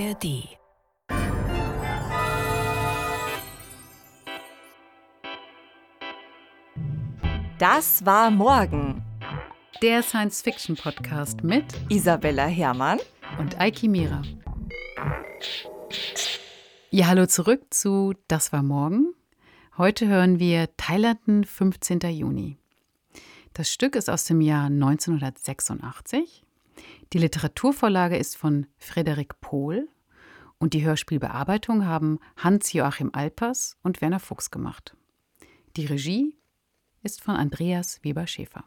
ARD. Das war morgen. Der Science-Fiction-Podcast mit Isabella Herrmann und Eiki Mira. Ja, hallo zurück zu Das war morgen. Heute hören wir Thailand, 15. Juni. Das Stück ist aus dem Jahr 1986. Die Literaturvorlage ist von Frederik Pohl und die Hörspielbearbeitung haben Hans-Joachim Alpers und Werner Fuchs gemacht. Die Regie ist von Andreas Weber-Schäfer.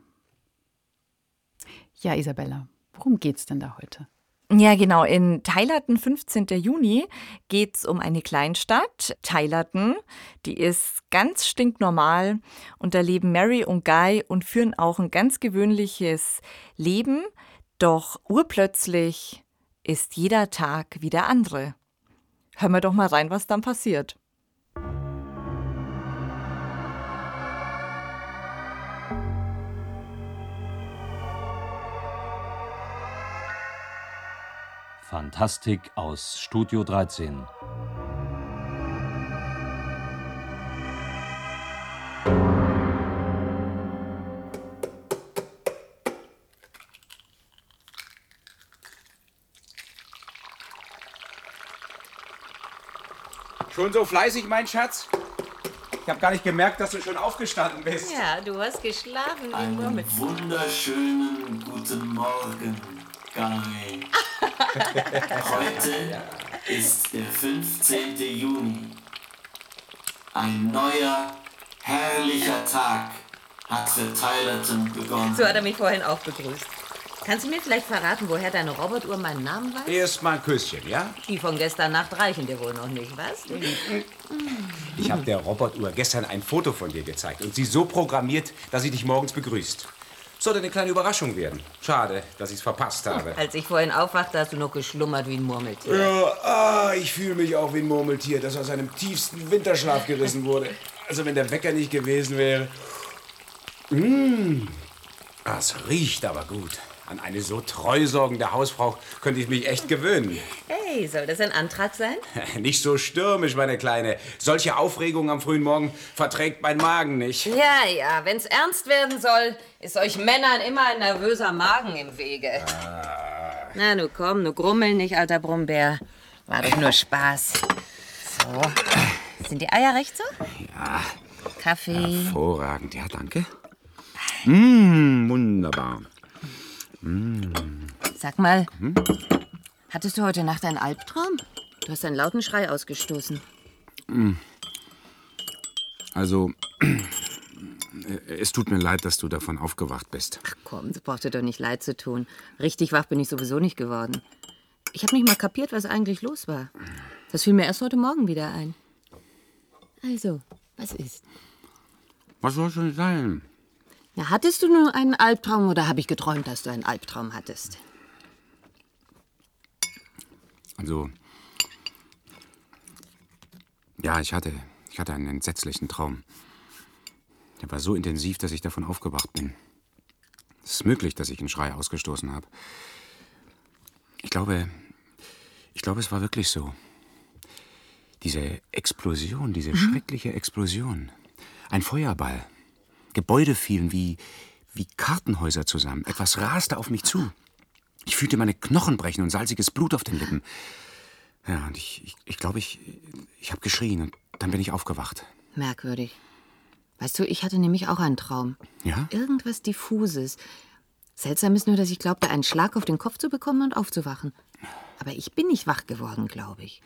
Ja, Isabella, worum geht's denn da heute? Ja, genau. In Thailaten, 15. Juni, geht es um eine Kleinstadt, Thailaten. Die ist ganz stinknormal und da leben Mary und Guy und führen auch ein ganz gewöhnliches Leben. Doch urplötzlich ist jeder Tag wie der andere. Hören wir doch mal rein, was dann passiert. Fantastik aus Studio 13. Schon so fleißig, mein Schatz? Ich habe gar nicht gemerkt, dass du schon aufgestanden bist. Ja, du hast geschlafen wie Einen wunderschönen guten Morgen, Guy. Heute ist der 15. Juni. Ein neuer, herrlicher Tag hat für Tylerton begonnen. So hat er mich vorhin auch begrüßt. Kannst du mir vielleicht verraten, woher deine Robotuhr meinen Namen weiß? Erst mal ein Küsschen, ja? Die von gestern Nacht reichen dir wohl noch nicht, was? Ich habe der Robotuhr gestern ein Foto von dir gezeigt und sie so programmiert, dass sie dich morgens begrüßt. Sollte eine kleine Überraschung werden. Schade, dass ich es verpasst habe. Als ich vorhin aufwachte, hast du noch geschlummert wie ein Murmeltier. Ja, ah, ich fühle mich auch wie ein Murmeltier, das aus seinem tiefsten Winterschlaf gerissen wurde. Also wenn der Wecker nicht gewesen wäre. Mmh. Das riecht aber gut. An eine so treusorgende Hausfrau könnte ich mich echt gewöhnen. Hey, soll das ein Antrag sein? Nicht so stürmisch, meine Kleine. Solche Aufregung am frühen Morgen verträgt mein Magen nicht. Ja, ja, wenn's ernst werden soll, ist euch Männern immer ein nervöser Magen im Wege. Na, nu komm, nu grummel nicht, alter Brummbär. War doch nur Spaß. So. Sind die Eier recht so? Ja, Kaffee. hervorragend. Ja, danke. Mmh, wunderbar. Sag mal, hattest du heute Nacht einen Albtraum? Du hast einen lauten Schrei ausgestoßen. Also, äh, es tut mir leid, dass du davon aufgewacht bist. Ach komm, das braucht dir doch nicht leid zu tun. Richtig wach bin ich sowieso nicht geworden. Ich habe nicht mal kapiert, was eigentlich los war. Das fiel mir erst heute Morgen wieder ein. Also, was ist? Was soll schon sein? Na, hattest du nur einen Albtraum oder habe ich geträumt, dass du einen Albtraum hattest? Also, ja, ich hatte, ich hatte einen entsetzlichen Traum. Der war so intensiv, dass ich davon aufgewacht bin. Es ist möglich, dass ich einen Schrei ausgestoßen habe. Ich glaube, ich glaube, es war wirklich so. Diese Explosion, diese schreckliche Explosion. Ein Feuerball. Gebäude fielen wie, wie Kartenhäuser zusammen. Etwas raste auf mich zu. Ich fühlte meine Knochen brechen und salziges Blut auf den Lippen. Ja, und ich, ich, ich glaube, ich, ich habe geschrien und dann bin ich aufgewacht. Merkwürdig. Weißt du, ich hatte nämlich auch einen Traum. Ja? Irgendwas Diffuses. Seltsam ist nur, dass ich glaubte, einen Schlag auf den Kopf zu bekommen und aufzuwachen. Aber ich bin nicht wach geworden, glaube ich.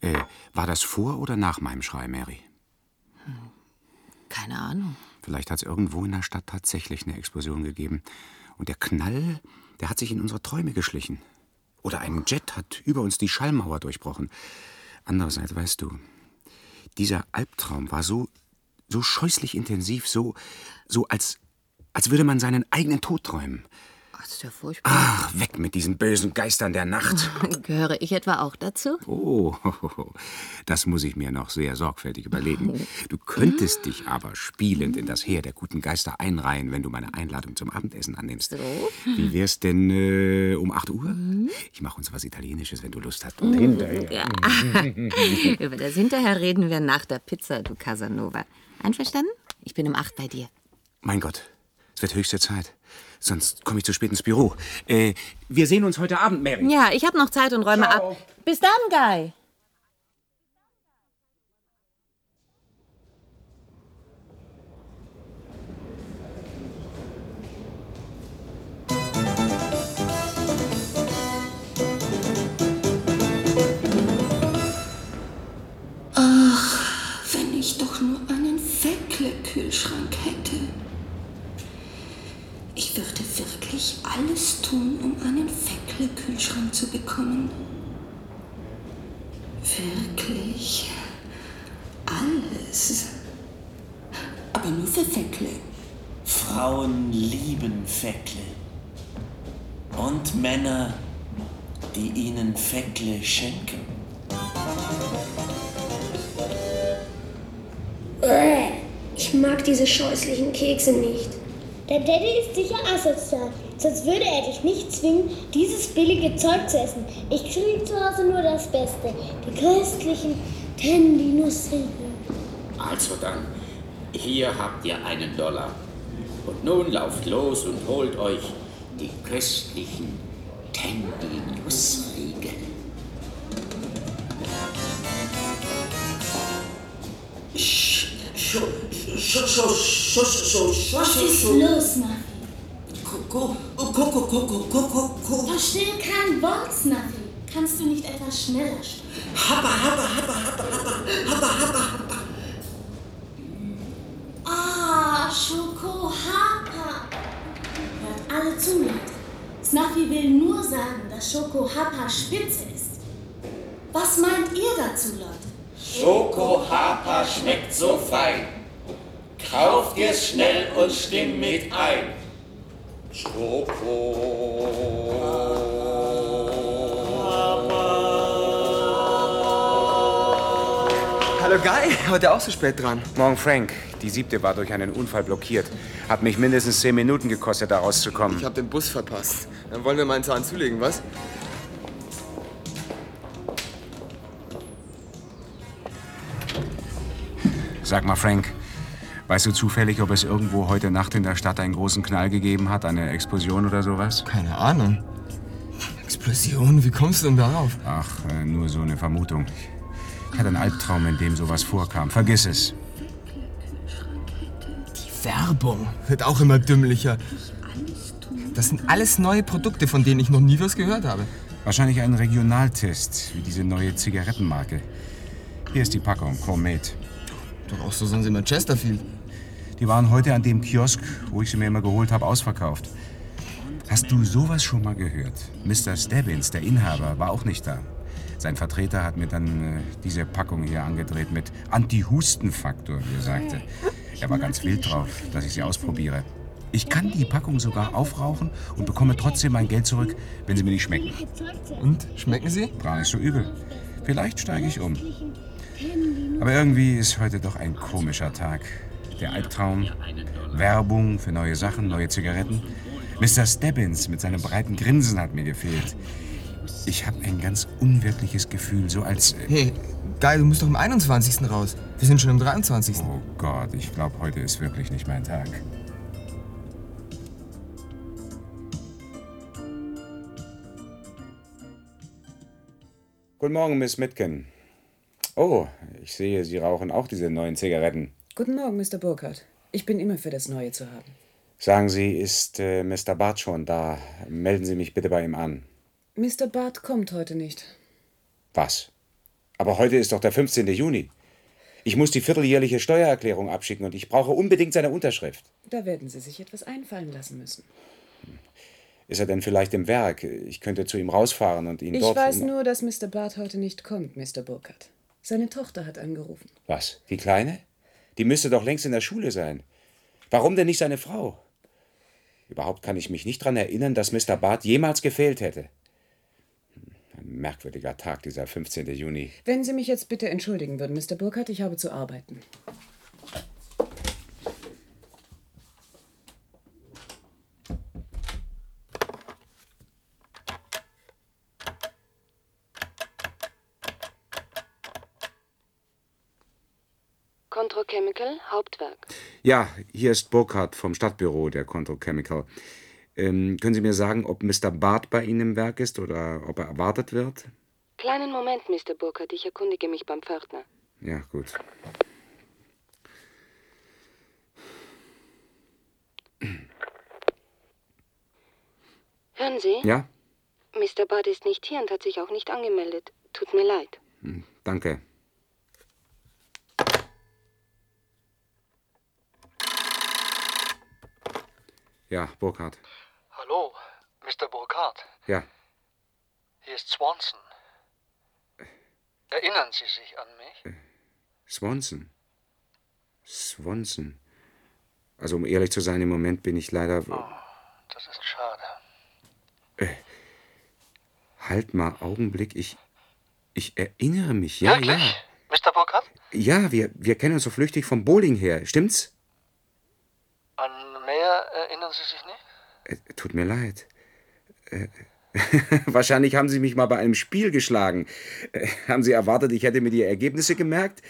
Äh, war das vor oder nach meinem Schrei, Mary? Keine Ahnung. Vielleicht hat es irgendwo in der Stadt tatsächlich eine Explosion gegeben. Und der Knall, der hat sich in unsere Träume geschlichen. Oder ein Jet hat über uns die Schallmauer durchbrochen. Andererseits, weißt du, dieser Albtraum war so, so scheußlich intensiv, so, so als, als würde man seinen eigenen Tod träumen. Ist ja furchtbar. Ach, weg mit diesen bösen Geistern der Nacht. Gehöre ich etwa auch dazu? Oh, das muss ich mir noch sehr sorgfältig überlegen. Du könntest dich aber spielend in das Heer der guten Geister einreihen, wenn du meine Einladung zum Abendessen annimmst. So? Wie wär's denn äh, um 8 Uhr? Ich mache uns was Italienisches, wenn du Lust hast. Und hinterher. Ja. Über das Hinterher reden wir nach der Pizza, du Casanova. Einverstanden? Ich bin um 8 bei dir. Mein Gott, es wird höchste Zeit. Sonst komme ich zu spät ins Büro. Äh, wir sehen uns heute Abend, Mary. Ja, ich habe noch Zeit und räume Ciao. ab. Bis dann, Guy. Ach, wenn ich doch nur einen Weckle-Kühlschrank hätte. Ich würde wirklich alles tun, um einen Weckle-Kühlschrank zu bekommen. Wirklich. Alles. Aber nur für Weckle. Frauen lieben Feckle. Und Männer, die ihnen Feckle schenken. Äh, Ich mag diese scheußlichen Kekse nicht. Der Daddy ist sicher asozial, sonst würde er dich nicht zwingen, dieses billige Zeug zu essen. Ich kriege zu Hause nur das Beste, die köstlichen Tandy-Nussriegel. Also dann, hier habt ihr einen Dollar. Und nun lauft los und holt euch die köstlichen Tandy-Nussriegel. Was ist los, Snuffy? Verstehe kein Wort, Snuffy. Kannst du nicht etwas schneller sprechen? Ah, Schoko Hapa. Hört alle zu, Leute. Snuffy will nur sagen, dass Schoko Hapa spitze ist. Was meint ihr dazu, Leute? Schoko Hapa schmeckt so fein. Kauft ihr's schnell und stimmt mit ein. Hallo Guy, heute auch so spät dran. Morgen Frank. Die siebte war durch einen Unfall blockiert. Hat mich mindestens zehn Minuten gekostet, da rauszukommen. Ich habe den Bus verpasst. Dann wollen wir mal einen Zahn zulegen, was? Sag mal, Frank, weißt du zufällig, ob es irgendwo heute Nacht in der Stadt einen großen Knall gegeben hat? Eine Explosion oder sowas? Keine Ahnung. Explosion? Wie kommst du denn darauf? Ach, äh, nur so eine Vermutung. Ich hatte einen Albtraum, in dem sowas vorkam. Vergiss es. Die Werbung wird auch immer dümmlicher. Das sind alles neue Produkte, von denen ich noch nie was gehört habe. Wahrscheinlich ein Regionaltest, wie diese neue Zigarettenmarke. Hier ist die Packung, Comet. Doch auch so sind sie immer Chesterfield. Die waren heute an dem Kiosk, wo ich sie mir immer geholt habe, ausverkauft. Hast du sowas schon mal gehört? Mr. Stebbins, der Inhaber, war auch nicht da. Sein Vertreter hat mir dann äh, diese Packung hier angedreht mit Anti-Husten-Faktor, wie er sagte. Er war ganz wild drauf, dass ich sie ausprobiere. Ich kann die Packung sogar aufrauchen und bekomme trotzdem mein Geld zurück, wenn sie mir nicht schmecken. Und, schmecken sie? Gar nicht so übel. Vielleicht steige ich um. Aber irgendwie ist heute doch ein komischer Tag. Der Albtraum, Werbung für neue Sachen, neue Zigaretten. Mr. Stebbins mit seinem breiten Grinsen hat mir gefehlt. Ich habe ein ganz unwirkliches Gefühl, so als... äh, Hey, Guy, du musst doch am 21. raus. Wir sind schon am 23. Oh Gott, ich glaube, heute ist wirklich nicht mein Tag. Guten Morgen, Miss Mitken. Oh, ich sehe, Sie rauchen auch diese neuen Zigaretten. Guten Morgen, Mr. Burkhardt. Ich bin immer für das Neue zu haben. Sagen Sie, ist äh, Mr. Bart schon da? Melden Sie mich bitte bei ihm an. Mr. Barth kommt heute nicht. Was? Aber heute ist doch der 15. Juni. Ich muss die vierteljährliche Steuererklärung abschicken und ich brauche unbedingt seine Unterschrift. Da werden Sie sich etwas einfallen lassen müssen. Ist er denn vielleicht im Werk? Ich könnte zu ihm rausfahren und ihn Ich dort... weiß nur, dass Mr. Barth heute nicht kommt, Mr. Burkhardt. Seine Tochter hat angerufen. Was? Die Kleine? Die müsste doch längst in der Schule sein. Warum denn nicht seine Frau? Überhaupt kann ich mich nicht daran erinnern, dass Mr. Barth jemals gefehlt hätte. Ein merkwürdiger Tag, dieser 15. Juni. Wenn Sie mich jetzt bitte entschuldigen würden, Mr. Burkhardt, ich habe zu arbeiten. Controchemical, Hauptwerk. Ja, hier ist Burkhardt vom Stadtbüro der Control Chemical. Ähm, können Sie mir sagen, ob Mr. Barth bei Ihnen im Werk ist oder ob er erwartet wird? Kleinen Moment, Mr. Burkhardt, ich erkundige mich beim Pförtner. Ja, gut. Hören Sie? Ja? Mr. Barth ist nicht hier und hat sich auch nicht angemeldet. Tut mir leid. Hm, danke. Ja, Burkhardt. Hallo, Mr. Burkhardt. Ja. Hier ist Swanson. Erinnern Sie sich an mich? Swanson. Swanson. Also, um ehrlich zu sein, im Moment bin ich leider. Oh, das ist schade. Äh, halt mal Augenblick, ich. Ich erinnere mich, ja, Wirklich? ja. Mr. Burkhardt? Ja, wir, wir kennen uns so flüchtig vom Bowling her, stimmt's? Erinnern Sie sich nicht? Äh, tut mir leid. Äh, wahrscheinlich haben Sie mich mal bei einem Spiel geschlagen. Äh, haben Sie erwartet, ich hätte mir die Ergebnisse gemerkt?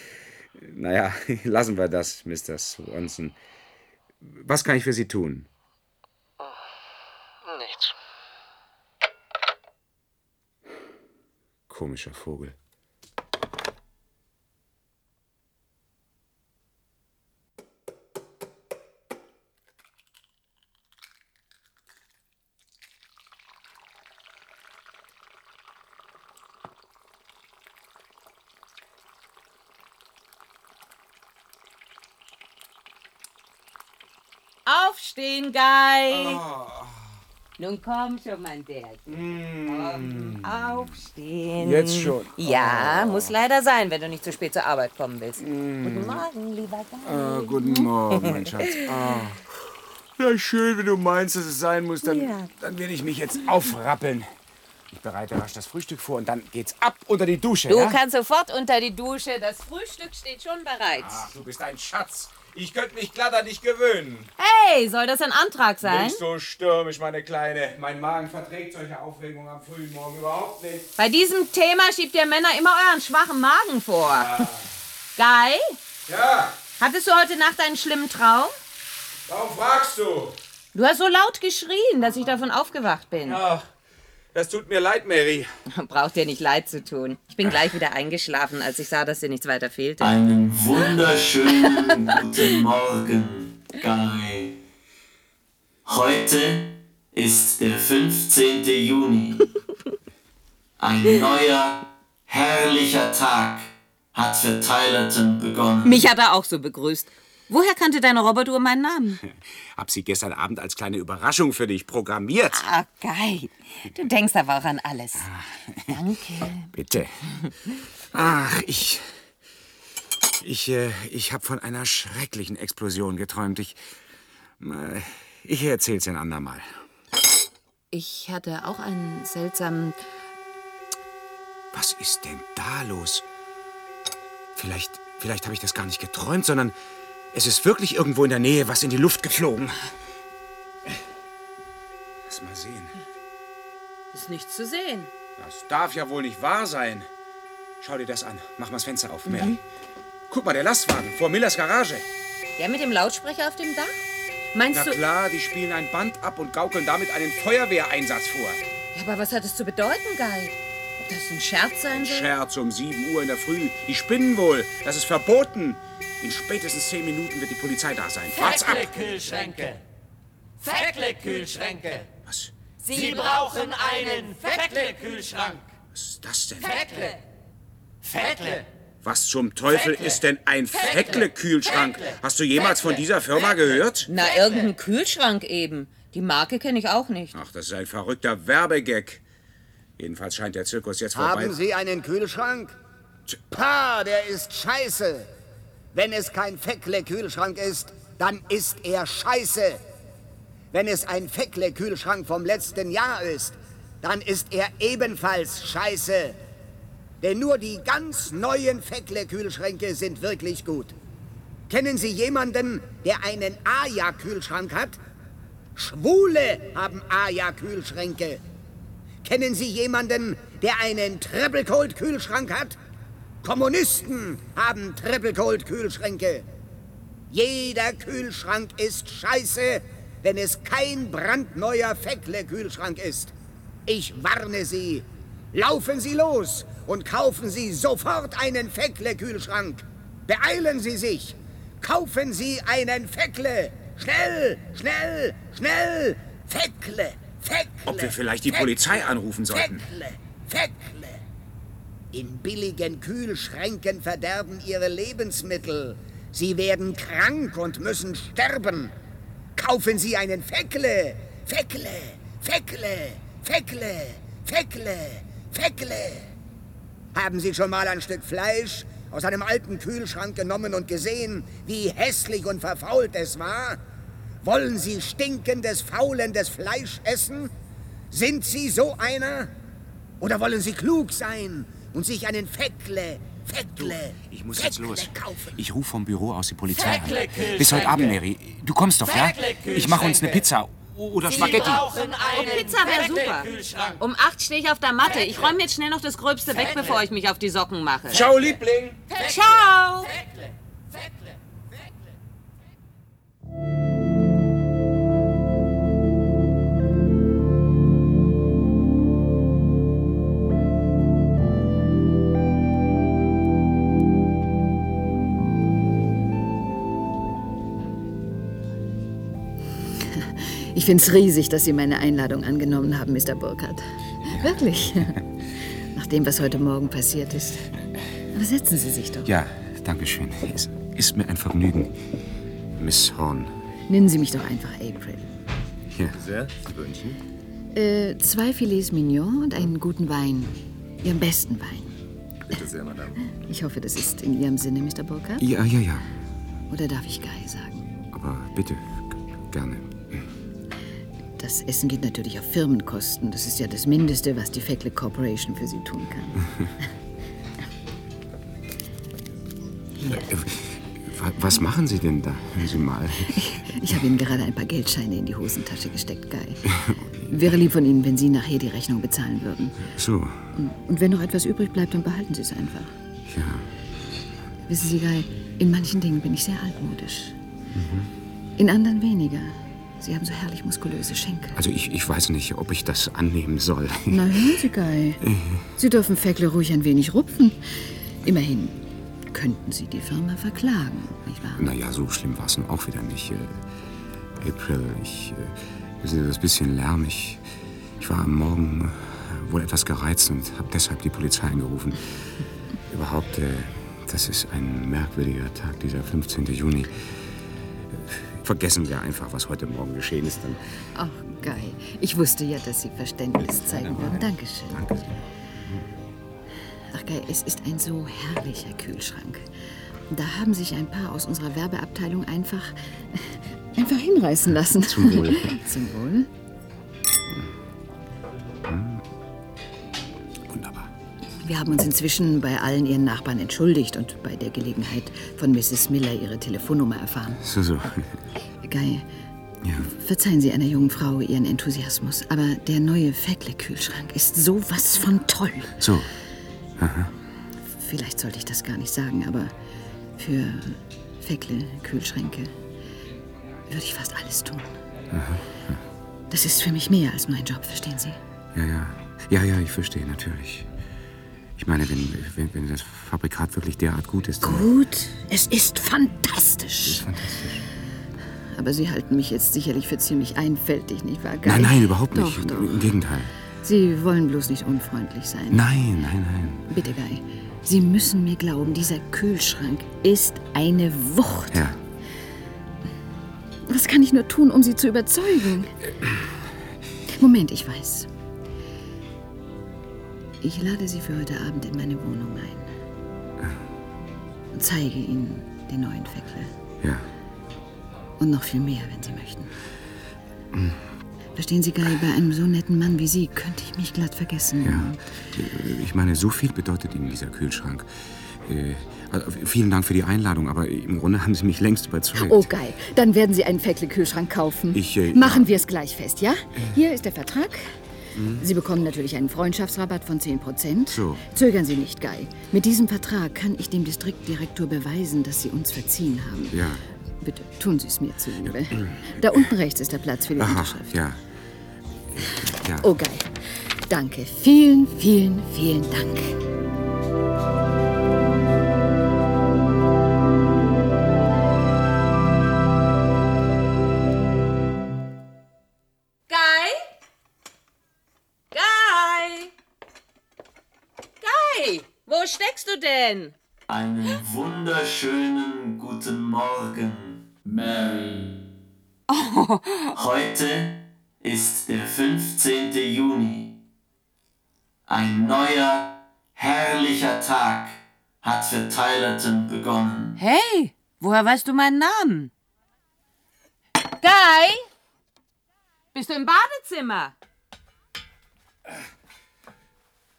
Naja, lassen wir das, Mr. Swanson. Was kann ich für Sie tun? Nichts. Komischer Vogel. Aufstehen, Guy! Nun komm schon, mein Bärchen. Komm, aufstehen. Jetzt schon? Ja, muss leider sein, wenn du nicht zu spät zur Arbeit kommen willst. Guten Morgen, lieber Guy. Äh, guten Morgen, mein Schatz. Ah. Ja, schön, wenn du meinst, dass es sein muss. Dann, Ja. dann werde ich mich jetzt aufrappeln. Ich bereite rasch das Frühstück vor und dann geht's ab unter die Dusche. Du ja? kannst sofort unter die Dusche. Das Frühstück steht schon bereit. Ach, du bist ein Schatz. Ich könnte mich glatt an dich gewöhnen. Hey, soll das ein Antrag sein? Nicht so stürmisch, meine Kleine. Mein Magen verträgt solche Aufregung am frühen Morgen überhaupt nicht. Bei diesem Thema schiebt ihr Männer immer euren schwachen Magen vor. Guy, Ja, hattest du heute Nacht einen schlimmen Traum? warum fragst du? Du hast so laut geschrien, dass ich davon aufgewacht bin. Ach, das tut mir leid, Mary. Braucht dir nicht leid zu tun. Ich bin gleich wieder eingeschlafen, als ich sah, dass dir nichts weiter fehlte. Einen wunderschönen guten Morgen, Guy. Heute ist der 15. Juni. Ein neuer, herrlicher Tag hat für Tylerton begonnen. Mich hat er auch so begrüßt. Woher kannte deine Roboter meinen Namen? Hab sie gestern Abend als kleine Überraschung für dich programmiert. Ah, Guy. Du denkst aber auch an alles. Danke. Bitte. Ach, ich. Ich, äh, ich habe von einer schrecklichen Explosion geträumt. Ich. äh, Ich erzähl's ein andermal. Ich hatte auch einen seltsamen. Was ist denn da los? Vielleicht, vielleicht habe ich das gar nicht geträumt, sondern es ist wirklich irgendwo in der Nähe was in die Luft geflogen. Lass mal sehen. Ist nichts zu sehen. Das darf ja wohl nicht wahr sein. Schau dir das an. Mach mal das Fenster auf, Mary. Mhm. Guck mal, der Lastwagen vor Millers Garage. Der mit dem Lautsprecher auf dem Dach? Meinst Na du. klar, die spielen ein Band ab und gaukeln damit einen Feuerwehreinsatz vor. Ja, aber was hat es zu bedeuten, Guy? Ob das ein Scherz sein soll? Scherz um 7 Uhr in der Früh. Die spinnen wohl. Das ist verboten. In spätestens 10 Minuten wird die Polizei da sein. Fahrt's ab! Feckle-Kühlschränke. Feckle-Kühlschränke. Was? Sie brauchen einen Feckle-Kühlschrank. Was ist das denn? Feckle. Feckle. Was zum Teufel Feckle. ist denn ein Feckle. Feckle-Kühlschrank? Feckle. Hast du jemals von dieser Firma gehört? Na, irgendein Kühlschrank eben. Die Marke kenne ich auch nicht. Ach, das ist ein verrückter Werbegag. Jedenfalls scheint der Zirkus jetzt vorbei. Haben Sie einen Kühlschrank? Pah, der ist scheiße. Wenn es kein Feckle-Kühlschrank ist, dann ist er scheiße. wenn es ein Feckle-Kühlschrank vom letzten Jahr ist, dann ist er ebenfalls scheiße. Denn nur die ganz neuen Feckle-Kühlschränke sind wirklich gut. Kennen Sie jemanden, der einen Aja-Kühlschrank hat? Schwule haben Aja-Kühlschränke. Kennen Sie jemanden, der einen Triple Cold Kühlschrank hat? Kommunisten haben Triple Cold Kühlschränke. Jeder Kühlschrank ist scheiße, wenn es kein brandneuer Feckle Kühlschrank ist. Ich warne Sie. Laufen Sie los und kaufen Sie sofort einen Feckle Kühlschrank. Beeilen Sie sich. Kaufen Sie einen Feckle. Schnell, schnell, schnell. Feckle, Feckle. Ob wir vielleicht die Polizei anrufen sollten? Feckle, Feckle. In billigen Kühlschränken verderben ihre Lebensmittel. Sie werden krank und müssen sterben. Kaufen Sie einen Feckle. Feckle, Feckle, Feckle, Feckle, Feckle. Haben Sie schon mal ein Stück Fleisch aus einem alten Kühlschrank genommen und gesehen, wie hässlich und verfault es war? Wollen Sie stinkendes, faulendes Fleisch essen? Sind Sie so einer? Oder wollen Sie klug sein und sich einen Feckle, Feckle, Ich muss Feckle jetzt los. kaufen? Ich rufe vom Büro aus die Polizei an. Bis heute Abend, Mary. Du kommst doch, ja? Ich mache uns eine Pizza oder Spaghetti. Oh, Pizza wäre super. Um acht stehe ich auf der Matte. Ich räume jetzt schnell noch das Gröbste weg, bevor ich mich auf die Socken mache. Ciao, Liebling. Ciao. Ich finde es riesig, dass Sie meine Einladung angenommen haben, Mr. Burkhardt. Wirklich. Nach dem, was heute Morgen passiert ist. Aber setzen Sie sich doch. Ja, danke schön. Es ist mir ein Vergnügen. Miss Horn. Nennen Sie mich doch einfach April. Hier. Sehr, Böhnchen. Äh, zwei Filets Mignon und einen guten Wein. Ihren besten Wein. Bitte sehr, Madame. Ich hoffe, das ist in Ihrem Sinne, Mr. Burkhardt. Ja, ja, ja. Oder darf ich Guy sagen? Aber bitte, gerne. Das Essen geht natürlich auf Firmenkosten. Das ist ja das Mindeste, was die Feckle Corporation für Sie tun kann. Wa- Was machen Sie denn da? Hören Sie mal. Ich habe Ihnen gerade ein paar Geldscheine in die Hosentasche gesteckt, Guy. Wäre lieb von Ihnen, wenn Sie nachher die Rechnung bezahlen würden. So, Und, und wenn noch etwas übrig bleibt, dann behalten Sie es einfach. ja. Wissen Sie, Guy, in manchen Dingen bin ich sehr altmodisch. Mhm. In anderen weniger. Sie haben so herrlich muskulöse Schenkel. Also ich, ich weiß nicht, ob ich das annehmen soll. Na, hören Sie, Guy. Sie dürfen Feckle ruhig ein wenig rupfen. Immerhin könnten Sie die Firma verklagen, nicht wahr? Naja, so schlimm war es nun auch wieder nicht. Äh, April, ich. Äh, wissen Sie, das bisschen Lärm. Ich, ich war am Morgen äh, wohl etwas gereizt und habe deshalb die Polizei angerufen. Überhaupt, äh, das ist ein merkwürdiger Tag, dieser 15. Juni. Vergessen wir einfach, was heute Morgen geschehen ist. Dann Ach, Guy, ich wusste ja, dass Sie Verständnis zeigen würden. Dankeschön. Danke. Ach, Guy, es ist ein so herrlicher Kühlschrank. Da haben sich ein paar aus unserer Werbeabteilung einfach, einfach hinreißen lassen. Zum Wohl. Zum Wohl. Wir haben uns inzwischen bei allen Ihren Nachbarn entschuldigt und bei der Gelegenheit von Mrs. Miller Ihre Telefonnummer erfahren. So, so. Guy, Ja. verzeihen Sie einer jungen Frau Ihren Enthusiasmus, aber der neue Feckle-Kühlschrank ist sowas von toll. So. Aha. Vielleicht sollte ich das gar nicht sagen, aber für Feckle-Kühlschränke würde ich fast alles tun. Aha. Das ist für mich mehr als nur ein Job, verstehen Sie? Ja, ja. Ja, ja, ich verstehe, natürlich. Ich meine, wenn, wenn, wenn das Fabrikat wirklich derart gut ist. dann- Gut, es ist fantastisch. Aber Sie halten mich jetzt sicherlich für ziemlich einfältig, nicht wahr? Guy? Nein, nein, überhaupt nicht. Doch, doch. Im Gegenteil. Sie wollen bloß nicht unfreundlich sein. Nein, nein, nein. Bitte, Guy. Sie müssen mir glauben, dieser Kühlschrank ist eine Wucht. Ja. Was kann ich nur tun, um Sie zu überzeugen? Moment, ich weiß. Ich lade Sie für heute Abend in meine Wohnung ein. Und zeige Ihnen den neuen Feckle. Ja. Und noch viel mehr, wenn Sie möchten. Verstehen Sie, Guy, bei einem so netten Mann wie Sie könnte ich mich glatt vergessen. Ja, ich meine, so viel bedeutet Ihnen dieser Kühlschrank. Äh, also vielen Dank für die Einladung, aber im Grunde haben Sie mich längst überzeugt. Oh, Guy, dann werden Sie einen Feckle-Kühlschrank kaufen. Ich, äh, Machen wir es gleich fest, ja? Hier ist der Vertrag. Sie bekommen natürlich einen Freundschaftsrabatt von 10%. So. Zögern Sie nicht, Guy. Mit diesem Vertrag kann ich dem Distriktdirektor beweisen, dass Sie uns verziehen haben. Ja. Bitte tun Sie es mir zuliebe. Da unten rechts ist der Platz für die Aha, Unterschrift. ja. Ja. Oh, Guy. Danke. Vielen, vielen, vielen Dank. Wo steckst du denn? Einen wunderschönen guten Morgen, Mary. Oh. Heute ist der 15. Juni. Ein neuer, herrlicher Tag hat für Tylerton begonnen. Hey, woher weißt du meinen Namen? Guy? Bist du im Badezimmer?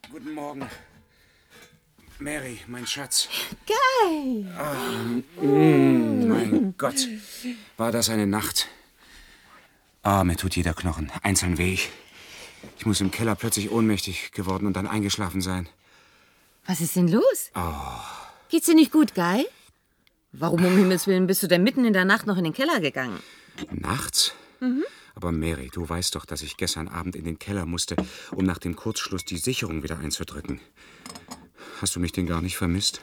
Guten Morgen. Mary, mein Schatz. Guy! Ah, mm, mein Gott. War das eine Nacht? Ah, mir tut jeder Knochen einzeln weh. Ich muss im Keller plötzlich ohnmächtig geworden und dann eingeschlafen sein. Was ist denn los? Oh, Geht's dir nicht gut, Guy? Warum um Himmels Willen bist du denn mitten in der Nacht noch in den Keller gegangen? nachts? Mhm. Aber Mary, du weißt doch, dass ich gestern Abend in den Keller musste, um nach dem Kurzschluss die Sicherung wieder einzudrücken. Hast du mich denn gar nicht vermisst?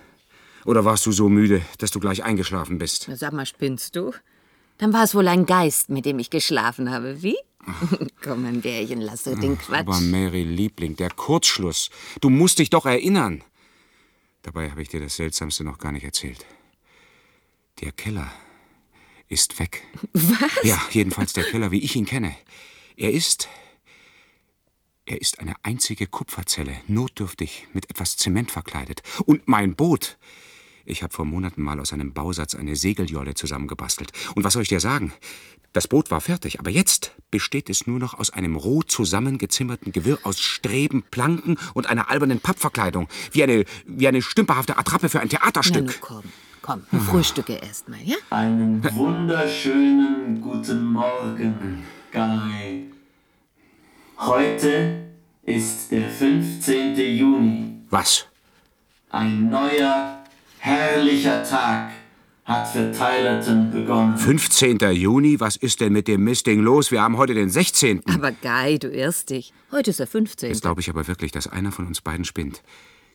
Oder warst du so müde, dass du gleich eingeschlafen bist? Na, sag mal, spinnst du? Dann war es wohl ein Geist, mit dem ich geschlafen habe, wie? Komm, mein Bärchen, lass so den Quatsch. Aber Mary, Liebling, der Kurzschluss. Du musst dich doch erinnern. Dabei habe ich dir das Seltsamste noch gar nicht erzählt. Der Keller ist weg. Was? Ja, jedenfalls der Keller, wie ich ihn kenne. Er ist. Er ist eine einzige Kupferzelle, notdürftig mit etwas Zement verkleidet. Und mein Boot. Ich habe vor Monaten mal aus einem Bausatz eine Segeljolle zusammengebastelt. Und was soll ich dir sagen? Das Boot war fertig, aber jetzt besteht es nur noch aus einem roh zusammengezimmerten Gewirr aus Streben, Planken und einer albernen Pappverkleidung. Wie eine, wie eine stümperhafte Attrappe für ein Na, Theaterstück. nun komm, komm, frühstücke erst mal, ja? Einen wunderschönen guten Morgen, Guy. Heute ist der 15. Juni. Was? Ein neuer, herrlicher Tag hat für Tylerton begonnen. 15. Juni, was ist denn mit dem Mistding los? Wir haben heute den 16. Aber Guy, du irrst dich. Heute ist der 15. Jetzt glaube ich aber wirklich, dass einer von uns beiden spinnt.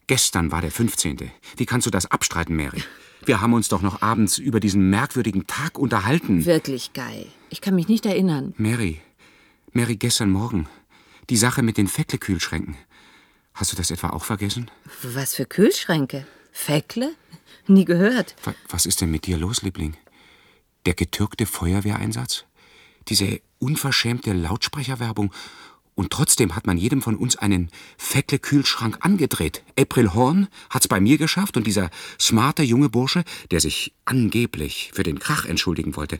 Gestern war der 15. Wie kannst du das abstreiten, Mary? Wir haben uns doch noch abends über diesen merkwürdigen Tag unterhalten. Wirklich, Guy. Ich kann mich nicht erinnern. Mary, Mary, gestern Morgen. Die Sache mit den Feckle-Kühlschränken. Hast du das etwa auch vergessen? Was für Kühlschränke? Feckle? Nie gehört. Wa- Was ist denn mit dir los, Liebling? Der getürkte Feuerwehreinsatz? Diese unverschämte Lautsprecherwerbung? Und trotzdem hat man jedem von uns einen Feckle-Kühlschrank angedreht. April Horn hat's bei mir geschafft und dieser smarte junge Bursche, der sich angeblich für den Krach entschuldigen wollte,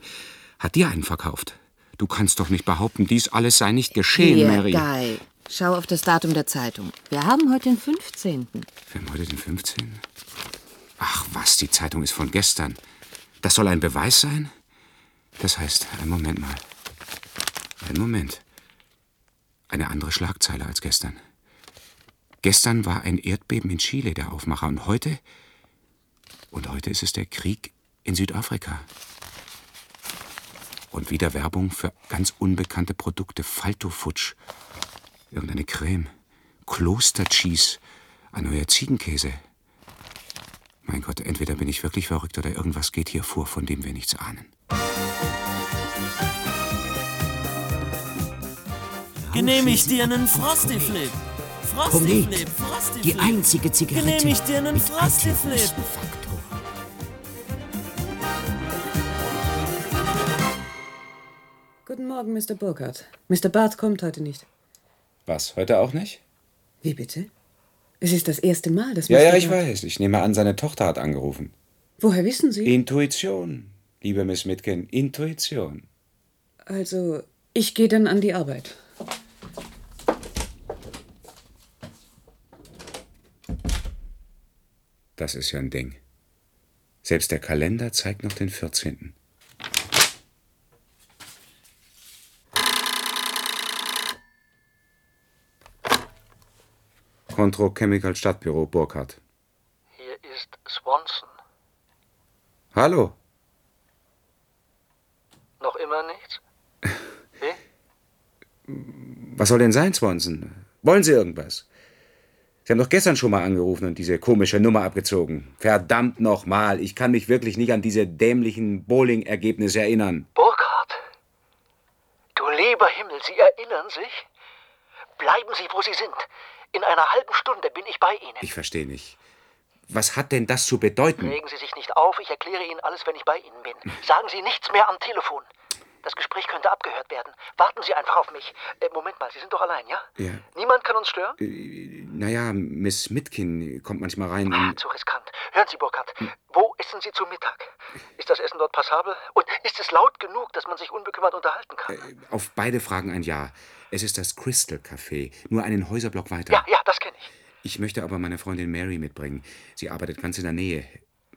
hat dir einen verkauft. Du kannst doch nicht behaupten, dies alles sei nicht geschehen, Hier, Mary. Guy. Schau auf das Datum der Zeitung. Wir haben heute den 15. Wir haben heute den 15. Ach was, die Zeitung ist von gestern. Das soll ein Beweis sein? Das heißt, einen Moment mal. Einen Moment. Eine andere Schlagzeile als gestern. Gestern war ein Erdbeben in Chile der Aufmacher und heute. Und heute ist es der Krieg in Südafrika. Und wieder Werbung für ganz unbekannte Produkte. Faltofutsch. Irgendeine Creme. Klostercheese. Ein neuer Ziegenkäse. Mein Gott, entweder bin ich wirklich verrückt oder irgendwas geht hier vor, von dem wir nichts ahnen. Genehmigt dir einen Frosty Flip. Frosty Komet, Flip, Frosty die einzige Zigarette Genehmigt dir einen mit Guten Morgen, Mr. Burkhardt. Mr. Barth kommt heute nicht. Was, heute auch nicht? Wie bitte? Es ist das erste Mal, dass Ja, Mr. ja, ich Barth- weiß. Ich nehme an, seine Tochter hat angerufen. Woher wissen Sie? Intuition, liebe Miss Mitkin, Intuition. Also, Ich gehe dann an die Arbeit. Das ist ja ein Ding. Selbst der Kalender zeigt noch den 14. Contro Chemical Stadtbüro Burkhardt. Hier ist Swanson. Hallo. Noch immer nichts? Was soll denn sein, Swanson? Wollen Sie irgendwas? Sie haben doch gestern schon mal angerufen und diese komische Nummer abgezogen. Verdammt nochmal, ich kann mich wirklich nicht an diese dämlichen Bowling-Ergebnisse erinnern. Burkhard! Du lieber Himmel, Sie erinnern sich? Bleiben Sie, wo Sie sind. In einer halben Stunde bin ich bei Ihnen. Ich verstehe nicht. Was hat denn das zu bedeuten? Regen Sie sich nicht auf, ich erkläre Ihnen alles, wenn ich bei Ihnen bin. Sagen Sie nichts mehr am Telefon. Das Gespräch könnte abgehört werden. Warten Sie einfach auf mich. Äh, Moment mal, Sie sind doch allein, ja? Ja. Niemand kann uns stören? Naja, Miss Mitkin kommt manchmal rein Ah, und. zu riskant. Hören Sie, Burkhard, wo essen Sie zu Mittag? Ist das Essen dort passabel? Und ist es laut genug, dass man sich unbekümmert unterhalten kann? Auf beide Fragen ein Ja. Es ist das Crystal Café, nur einen Häuserblock weiter. Ja, ja, das kenne ich. Ich möchte aber meine Freundin Mary mitbringen. Sie arbeitet ganz in der Nähe.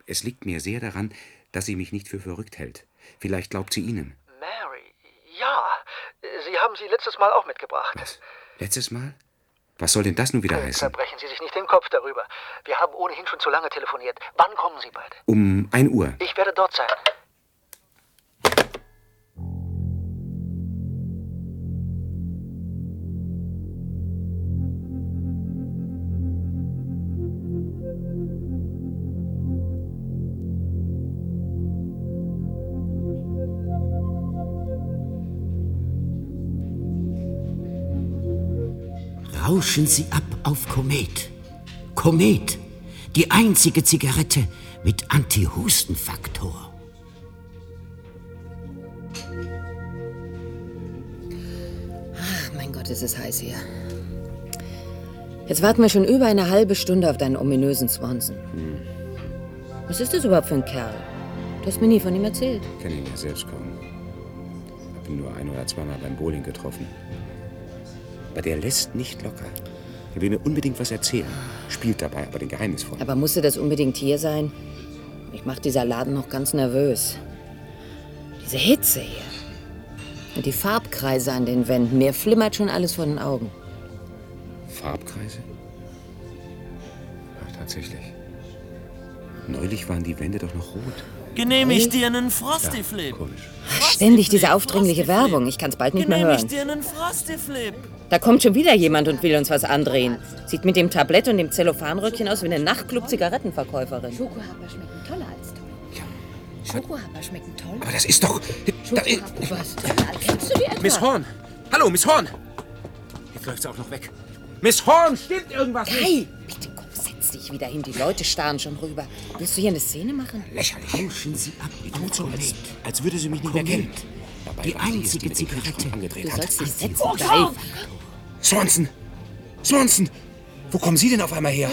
Es liegt mir sehr daran, dass sie mich nicht für verrückt hält. Vielleicht glaubt sie Ihnen. Mary, ja. äh, Sie haben sie letztes Mal auch mitgebracht. Was? Letztes Mal? Was soll denn das nun wieder heißen? Zerbrechen Sie sich nicht den Kopf darüber. Wir haben ohnehin schon zu lange telefoniert. Wann kommen Sie beide? Um 1 Uhr. Ich werde dort sein. Rauschen Sie ab auf Komet. Komet, die einzige Zigarette mit Anti-Husten-Faktor. Mein Gott, es ist heiß hier. Jetzt warten wir schon über eine halbe Stunde auf deinen ominösen Swanson. Was ist das überhaupt für ein Kerl? Du hast mir nie von ihm erzählt. Kenne ihn ja selbst kaum. Hab ihn nur ein oder zweimal beim Bowling getroffen. Aber der lässt nicht locker. Er will mir unbedingt was erzählen. Spielt dabei aber den Geheimnisvollen. Aber musste das unbedingt hier sein? Mich macht dieser Laden noch ganz nervös. Diese Hitze hier. Und die Farbkreise an den Wänden. Mir flimmert schon alles vor den Augen. Farbkreise? Ach, tatsächlich. Neulich waren die Wände doch noch rot. Genehmigt dir einen Frosty Flip. Ständig diese aufdringliche Werbung. Ich kann es bald nicht mehr hören. Da kommt schon wieder jemand und will uns was andrehen. Sieht mit dem Tablett und dem Zellophanröckchen aus wie eine Nachtclub-Zigarettenverkäuferin. Schokohaber schmecken toller als toll. Schokohaber schmecken toll. Aber das ist doch. Das ist, Was? Kennst du die etwa? Miss Horn! Hallo, Miss Horn! Jetzt läuft sie auch noch weg. Miss Horn, stimmt irgendwas nicht? Hey, bitte dich wieder hin. Die Leute starren schon rüber. Willst du hier eine Szene machen? Lächerlich. Rauschen Sie ab auf So, als, als würde sie mich nicht mehr kennen. Die einzige Zigarette angedreht Du hat. sollst dich setzen, Oh, Guy. Swanson! Swanson! Wo kommen Sie denn auf einmal her?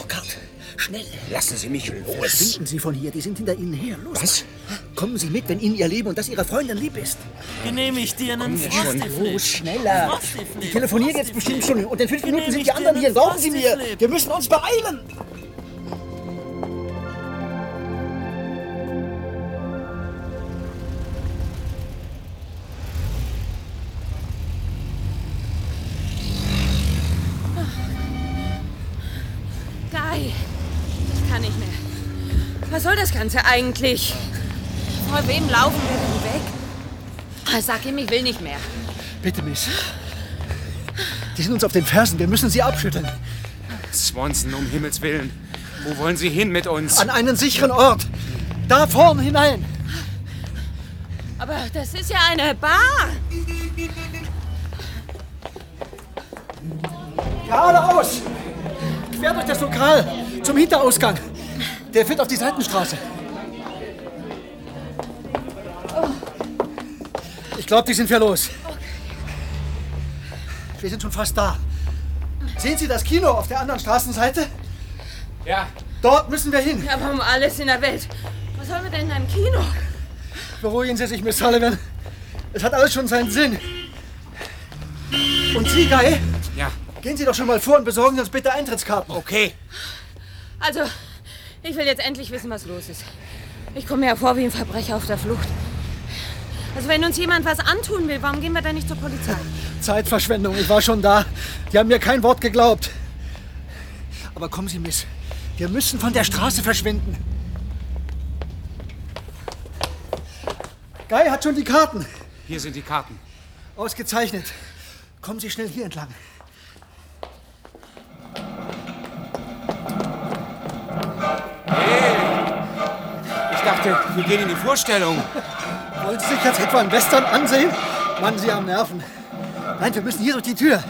Schnell. Lassen Sie mich los. Verschwinden Sie von hier, die sind hinter Ihnen her. Los. Was? Kommen Sie mit, wenn Ihnen Ihr Leben und das Ihrer Freundin lieb ist. Genehmigt dir einen Kommen wir Frosty schon. Flip. Los, schneller. Ich telefoniere jetzt bestimmt schon und in fünf Minuten sind die anderen hier. Glauben Sie mir, wir müssen uns beeilen. Ganze eigentlich? Vor wem laufen wir denn weg? Ah, Sag ihm, ich will nicht mehr. Bitte, Miss. Die sind uns auf den Fersen. Wir müssen sie abschütteln. Swanson, um Himmels Willen. Wo wollen Sie hin mit uns? An einen sicheren Ort. Da vorne hinein. Aber das ist ja eine Bar. Geradeaus. Quer durch das Lokal. Zum Hinterausgang. Der führt auf die Seitenstraße. Ich glaube, die sind wir los. Wir sind schon fast da. Sehen Sie das Kino auf der anderen Straßenseite? Ja. Dort müssen wir hin. Aber um alles in der Welt. Was sollen wir denn in einem Kino? Beruhigen Sie sich, Miss Sullivan. Es hat alles schon seinen Sinn. Und Sie, Guy? Ja. Gehen Sie doch schon mal vor und besorgen Sie uns bitte Eintrittskarten. Okay. Also, ich will jetzt endlich wissen, was los ist. Ich komme mir ja vor wie ein Verbrecher auf der Flucht. Also, wenn uns jemand was antun will, warum gehen wir dann nicht zur Polizei? Zeitverschwendung, ich war schon da. Die haben mir kein Wort geglaubt. Aber kommen Sie, Miss. Wir müssen von der Straße verschwinden. Guy hat schon die Karten. Hier sind die Karten. Ausgezeichnet. Kommen Sie schnell hier entlang. Dachte, wir gehen in die Vorstellung. Wollen Sie sich jetzt etwa einen Western ansehen? Mann, Sie haben Nerven. Nein, wir müssen hier durch die Tür.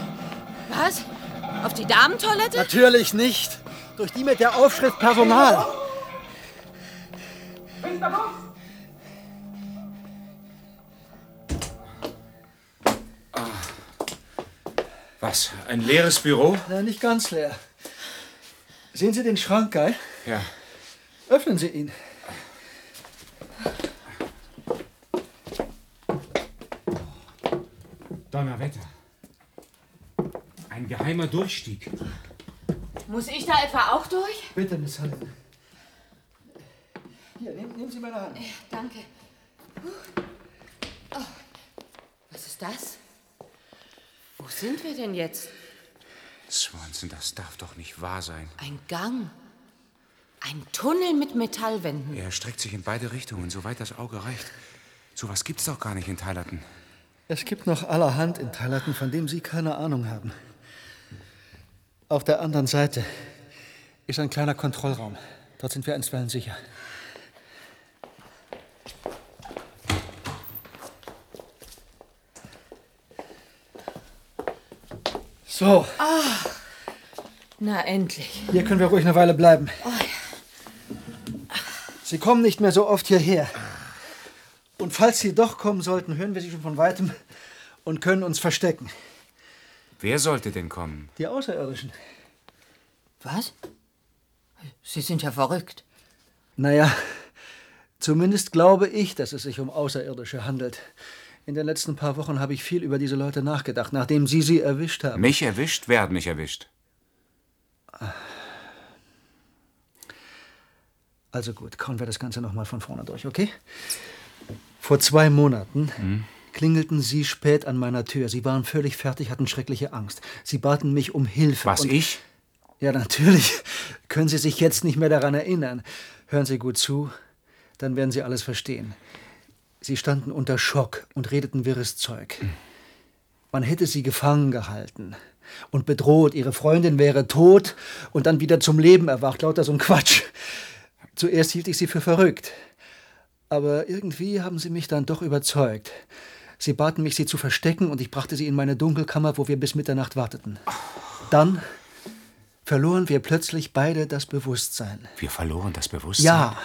Was? Auf die Damentoilette? Natürlich nicht. Durch die mit der Aufschrift Personal. Was? Ein leeres Büro? Na, nicht ganz leer. Sehen Sie den Schrank, Guy? Ja. Öffnen Sie ihn. Donnerwetter. Ein geheimer Durchstieg. Muss ich da etwa auch durch? Bitte, Miss Sullivan. Hier, nehmen, nehmen Sie meine Hand. Danke. Oh, was ist das? Wo sind wir denn jetzt? Swanson, das darf doch nicht wahr sein. Ein Gang. Ein Tunnel mit Metallwänden. Er streckt sich in beide Richtungen, soweit das Auge reicht. So was gibt's doch gar nicht in Thailand. Es gibt noch allerhand in Thailand, von dem Sie keine Ahnung haben. Auf der anderen Seite ist ein kleiner Kontrollraum. Dort sind wir einstweilen sicher. So, Ah, na endlich. hier können wir ruhig eine Weile bleiben. Oh, Sie kommen nicht mehr so oft hierher. Und falls Sie doch kommen sollten, hören wir Sie schon von weitem und können uns verstecken. Wer sollte denn kommen? Die Außerirdischen. Was? Sie sind ja verrückt. Naja, zumindest glaube ich, dass es sich um Außerirdische handelt. In den letzten paar Wochen habe ich viel über diese Leute nachgedacht, nachdem Sie sie erwischt haben. Mich erwischt? Wer hat mich erwischt? Also gut, kauen wir das Ganze nochmal von vorne durch, okay? Vor zwei Monaten Hm? klingelten Sie spät an meiner Tür. Sie waren völlig fertig, hatten schreckliche Angst. Sie baten mich um Hilfe. Was, ich? Ja, natürlich. Können Sie sich jetzt nicht mehr daran erinnern. Hören Sie gut zu, dann werden Sie alles verstehen. Sie standen unter Schock und redeten wirres Zeug. Man hätte sie gefangen gehalten und bedroht. Ihre Freundin wäre tot und dann wieder zum Leben erwacht. Lauter so ein Quatsch. Zuerst hielt ich sie für verrückt. Aber irgendwie haben sie mich dann doch überzeugt. Sie baten mich, sie zu verstecken, und ich brachte sie in meine Dunkelkammer, wo wir bis Mitternacht warteten. Dann verloren wir plötzlich beide das Bewusstsein. Wir verloren das Bewusstsein. Ja,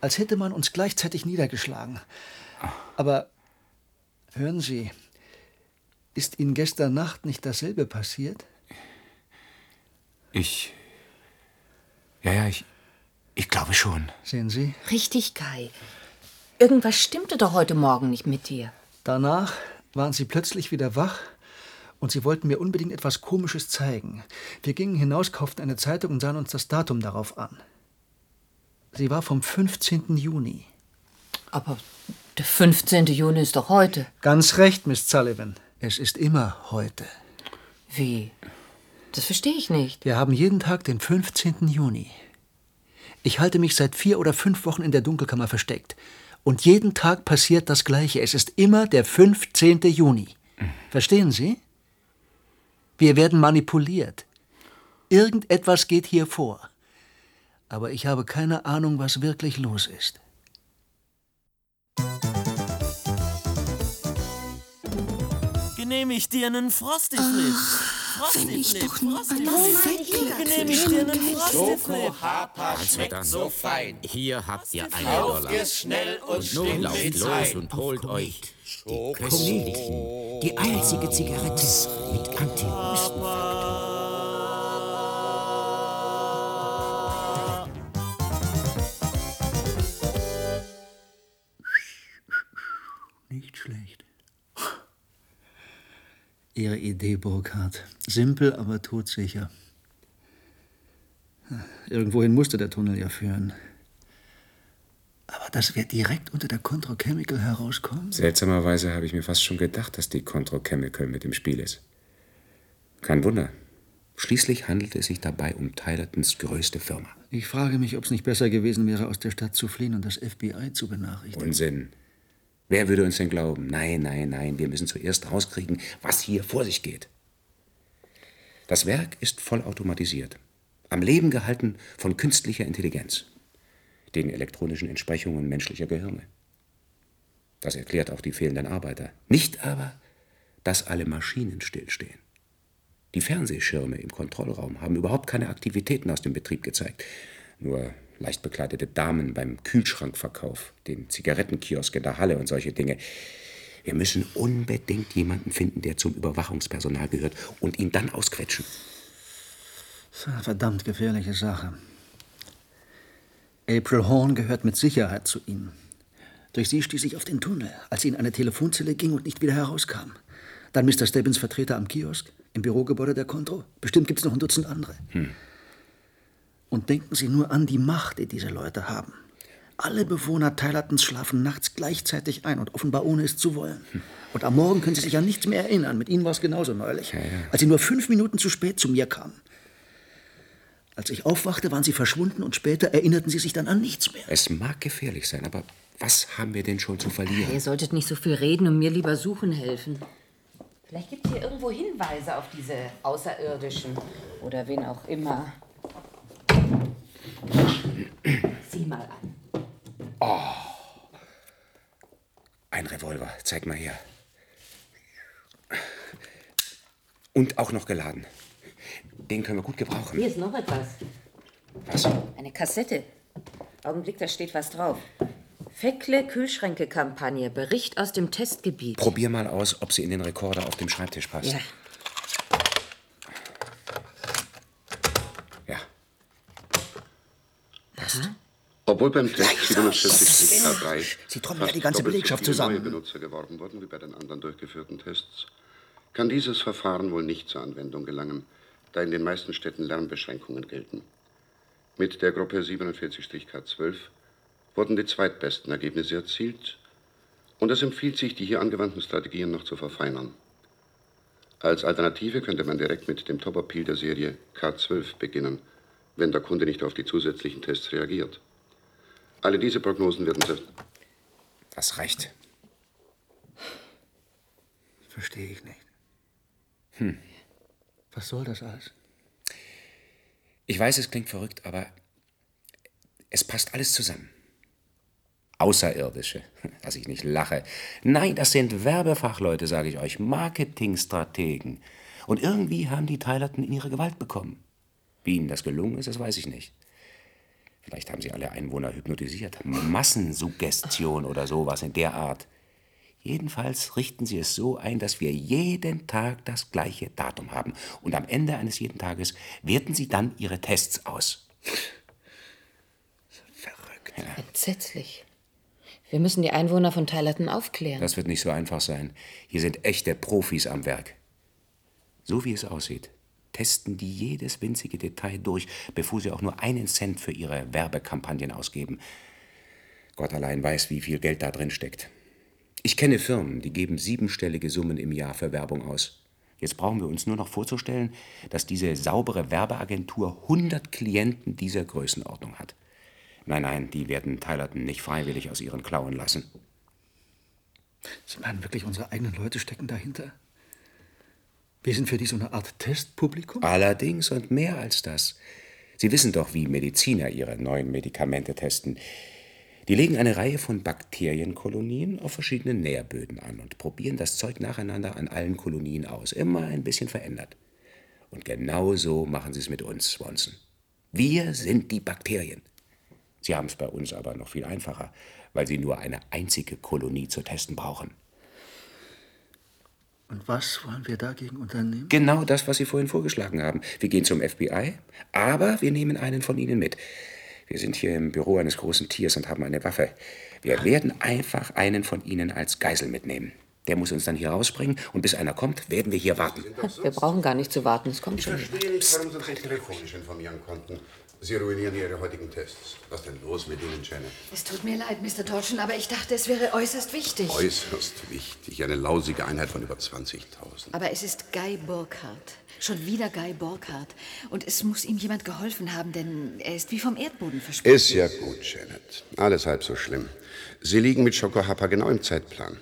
als hätte man uns gleichzeitig niedergeschlagen. Aber hören Sie, ist Ihnen gestern Nacht nicht dasselbe passiert? Ich. Ja, ja, ich. Ich glaube schon. Sehen Sie? Richtig, Kai. Irgendwas stimmte doch heute Morgen nicht mit dir. Danach waren Sie plötzlich wieder wach und Sie wollten mir unbedingt etwas Komisches zeigen. Wir gingen hinaus, kauften eine Zeitung und sahen uns das Datum darauf an. Sie war vom 15. Juni. Aber der 15. Juni ist doch heute. Ganz recht, Miss Sullivan. Es ist immer heute. Wie? Das verstehe ich nicht. Wir haben jeden Tag den 15. Juni. Ich halte mich seit vier oder fünf Wochen in der Dunkelkammer versteckt. Und jeden Tag passiert das Gleiche. Es ist immer der 15. Juni. Verstehen Sie? Wir werden manipuliert. Irgendetwas geht hier vor. Aber ich habe keine Ahnung, was wirklich los ist. Genehmigt dir einen Frosty-Flip. Frosty-Flip, Frosty-Flip. Genehmigt dir einen Frosty-Flip. schmeckt so fein. Hier habt ihr einen Dollar. es schnell und Und nun lauft los und holt euch die Comelien, die einzige Zigarette mit Antihustenfaktor. Ihre Idee, Burkhardt. Simpel, aber todsicher. Irgendwohin musste der Tunnel ja führen. Aber dass wir direkt unter der Contro Chemical herauskommen? Seltsamerweise habe ich mir fast schon gedacht, dass die Contro Chemical mit im Spiel ist. Kein Wunder. Schließlich handelt es sich dabei um Tylertons größte Firma. Ich frage mich, ob es nicht besser gewesen wäre, aus der Stadt zu fliehen und das FBI zu benachrichtigen. Unsinn. Wer würde uns denn glauben? Nein, nein, nein, wir müssen zuerst rauskriegen, was hier vor sich geht. Das Werk ist vollautomatisiert, am Leben gehalten von künstlicher Intelligenz, den elektronischen Entsprechungen menschlicher Gehirne. Das erklärt auch die fehlenden Arbeiter. Nicht aber, dass alle Maschinen stillstehen. Die Fernsehschirme im Kontrollraum haben überhaupt keine Aktivitäten aus dem Betrieb gezeigt. Nur leicht bekleidete Damen beim Kühlschrankverkauf, den Zigarettenkiosk in der Halle und solche Dinge. Wir müssen unbedingt jemanden finden, der zum Überwachungspersonal gehört und ihn dann ausquetschen. Verdammt gefährliche Sache. April Horn gehört mit Sicherheit zu Ihnen. Durch sie stieß ich auf den Tunnel, als sie in eine Telefonzelle ging und nicht wieder herauskam. Dann Mr. Stebbins Vertreter am Kiosk, im Bürogebäude der Kontro. Bestimmt gibt es noch ein Dutzend andere. Hm. Und denken Sie nur an die Macht, die diese Leute haben. Alle Bewohner Tylertons schlafen nachts gleichzeitig ein und offenbar ohne es zu wollen. Und am Morgen können Sie sich an nichts mehr erinnern. Mit Ihnen war es genauso neulich. Als Sie nur fünf Minuten zu spät zu mir kamen. Als ich aufwachte, waren Sie verschwunden und später erinnerten Sie sich dann an nichts mehr. Es mag gefährlich sein, aber was haben wir denn schon zu verlieren? Ihr solltet nicht so viel reden und mir lieber suchen helfen. Vielleicht gibt es hier irgendwo Hinweise auf diese Außerirdischen oder wen auch immer. Sieh mal an. Oh. Ein Revolver, zeig mal her. Und auch noch geladen. Den können wir gut gebrauchen. Hier ist noch etwas. Was? Eine Kassette. Augenblick, da steht was drauf. Feckle Kühlschränke-Kampagne. Bericht aus dem Testgebiet. Probier mal aus, ob sie in den Rekorder auf dem Schreibtisch passt. Ja. Ja. Obwohl beim Test 47 K3 Sie trommeln ja die ganze Belegschaft viele neue zusammen. Benutzer geworben wurden wie bei den anderen durchgeführten Tests, kann dieses Verfahren wohl nicht zur Anwendung gelangen, da in den meisten Städten Lärmbeschränkungen gelten. Mit der Gruppe 47-K12 wurden die zweitbesten Ergebnisse erzielt und es empfiehlt sich, die hier angewandten Strategien noch zu verfeinern. Als Alternative könnte man direkt mit dem Top-Appeal der Serie K12 beginnen, wenn der Kunde nicht auf die zusätzlichen Tests reagiert. Alle diese Prognosen werden selbst. Das reicht. Verstehe ich nicht. Hm. Was soll das alles? Ich weiß, es klingt verrückt, aber es passt alles zusammen. Außerirdische, dass ich nicht lache. Nein, das sind Werbefachleute, sage ich euch, Marketingstrategen. Und irgendwie haben die Tylerton in ihre Gewalt bekommen. Wie ihnen das gelungen ist, das weiß ich nicht. Vielleicht haben sie alle Einwohner hypnotisiert. Massensuggestion oder sowas in der Art. Jedenfalls richten sie es so ein, dass wir jeden Tag das gleiche Datum haben. Und am Ende eines jeden Tages werten sie dann ihre Tests aus. Entsetzlich. Wir müssen die Einwohner von Tylerton aufklären. Das wird nicht so einfach sein. Hier sind echte Profis am Werk. So wie es aussieht, testen die jedes winzige Detail durch, bevor sie auch nur einen Cent für ihre Werbekampagnen ausgeben. Gott allein weiß, wie viel Geld da drin steckt. Ich kenne Firmen, die geben siebenstellige Summen im Jahr für Werbung aus. Jetzt brauchen wir uns nur noch vorzustellen, dass diese saubere Werbeagentur 100 Klienten dieser Größenordnung hat. Nein, nein, die werden Tylerton nicht freiwillig aus ihren Klauen lassen. Sie meinen wirklich, unsere eigenen Leute stecken dahinter? Wir sind für die so eine Art Testpublikum? Allerdings und mehr als das. Sie wissen doch, wie Mediziner ihre neuen Medikamente testen. Die legen eine Reihe von Bakterienkolonien auf verschiedenen Nährböden an und probieren das Zeug nacheinander an allen Kolonien aus, immer ein bisschen verändert. Und genau so machen sie es mit uns, Swanson. Wir sind die Bakterien. Sie haben es bei uns aber noch viel einfacher, weil sie nur eine einzige Kolonie zu testen brauchen. Und was wollen wir dagegen unternehmen? Genau das, was Sie vorhin vorgeschlagen haben. Wir gehen zum FBI, aber wir nehmen einen von Ihnen mit. Wir sind hier im Büro eines großen Tiers und haben eine Waffe. Wir werden einfach einen von Ihnen als Geisel mitnehmen. Der muss uns dann hier rausbringen und bis einer kommt, werden wir hier warten. Wir brauchen gar nicht zu warten, es kommt Ich schon. verstehe nicht, warum Sie uns nicht telefonisch informieren konnten. Sie ruinieren Ihre heutigen Tests. Was denn los mit Ihnen, Janet? Es tut mir leid, Mr. Dodgen, aber ich dachte, es wäre äußerst wichtig. Äußerst wichtig. Eine lausige Einheit von über 20.000. Aber es ist Guy Burkhardt. Schon wieder Guy Burkhardt. Und es muss ihm jemand geholfen haben, denn er ist wie vom Erdboden verschwunden. Ist ja gut, Janet. Alles halb so schlimm. Sie liegen mit Schoko Happa genau im Zeitplan.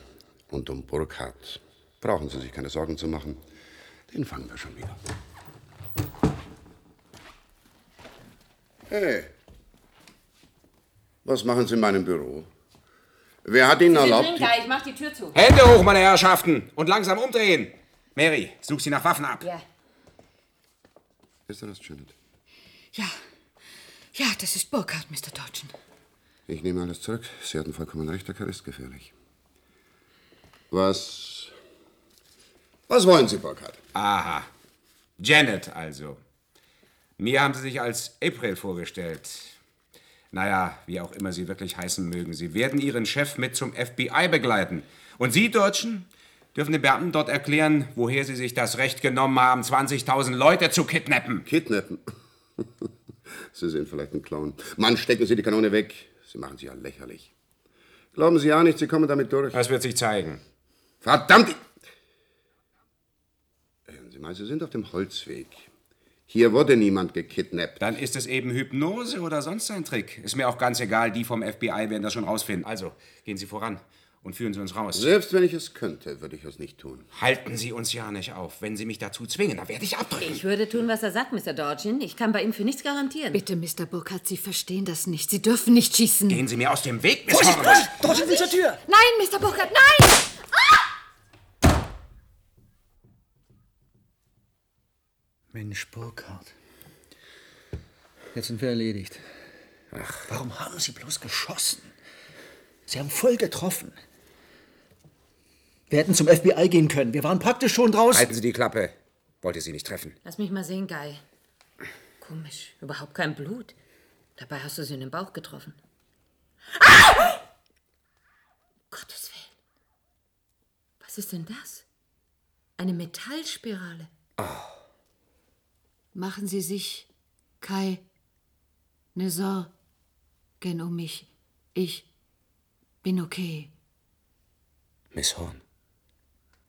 Und um Burkhardt brauchen Sie sich keine Sorgen zu machen. Den fangen wir schon wieder. Hey, was machen Sie in meinem Büro? Wer hat Ihnen erlaubt? ich mach die Tür zu. Hände hoch, meine Herrschaften, und langsam umdrehen. Mary, such sie nach Waffen ab. Ja. Ist das Janet? Ja, ja, das ist Burkhardt, Mr. Dodgen. Ich nehme alles zurück. Sie hatten vollkommen recht, der Kerl ist gefährlich. Was. Was wollen Sie, Burkhardt? Aha. Janet also. Mir haben Sie sich als April vorgestellt. Naja, wie auch immer Sie wirklich heißen mögen. Sie werden Ihren Chef mit zum FBI begleiten. Und Sie, Deutschen, dürfen den Beamten dort erklären, woher Sie sich das Recht genommen haben, 20.000 Leute zu kidnappen. Kidnappen? Sie sind vielleicht ein Clown. Mann, stecken Sie die Kanone weg. Sie machen sich ja lächerlich. Glauben Sie ja nicht, Sie kommen damit durch. Das wird sich zeigen. Verdammt! Hören Sie mal, Sie sind auf dem Holzweg. Hier wurde niemand gekidnappt. Dann ist es eben Hypnose oder sonst ein Trick. Ist mir auch ganz egal, die vom FBI werden das schon rausfinden. Also, gehen Sie voran und führen Sie uns raus. Selbst wenn ich es könnte, würde ich es nicht tun. Halten Sie uns ja nicht auf. Wenn Sie mich dazu zwingen, dann werde ich abdrücken. Ich würde tun, was er sagt, Mr. Dodgen. Ich kann bei ihm für nichts garantieren. Bitte, Mr. Burkhardt, Sie verstehen das nicht. Sie dürfen nicht schießen. Gehen Sie mir aus dem Weg, Miss Vorsicht. Vorsicht, Dodgen will zur Tür! Nein, Mr. Burkhardt, nein! Mensch, Burkhardt. Jetzt sind wir erledigt. Ach. Warum haben Sie bloß geschossen? Sie haben voll getroffen. Wir hätten zum FBI gehen können. Wir waren praktisch schon draußen. Halten Sie die Klappe. Wollte Sie nicht treffen. Lass mich mal sehen, Guy. Komisch, überhaupt kein Blut. Dabei hast du sie in den Bauch getroffen. Ah! Gottes Willen. Was ist denn das? Eine Metallspirale. Machen Sie sich keine Sorgen um mich. Ich bin okay. Miss Horn,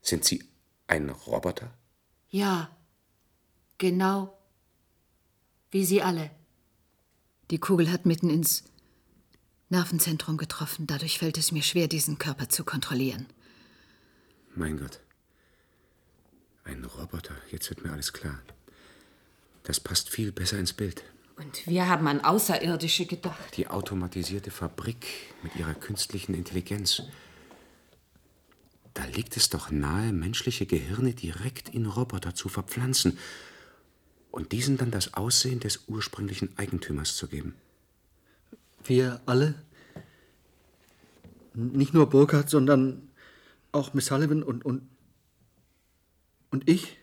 sind Sie ein Roboter? Ja, genau wie Sie alle. Die Kugel hat mitten ins Nervenzentrum getroffen. Dadurch fällt es mir schwer, diesen Körper zu kontrollieren. Mein Gott. Ein Roboter, jetzt wird mir alles klar. Das passt viel besser ins Bild. Und wir haben an Außerirdische gedacht. Die automatisierte Fabrik mit ihrer künstlichen Intelligenz. Da liegt es doch nahe, menschliche Gehirne direkt in Roboter zu verpflanzen und diesen dann das Aussehen des ursprünglichen Eigentümers zu geben. Wir alle? Nicht nur Burkhardt, sondern auch Miss Sullivan und, und, und ich?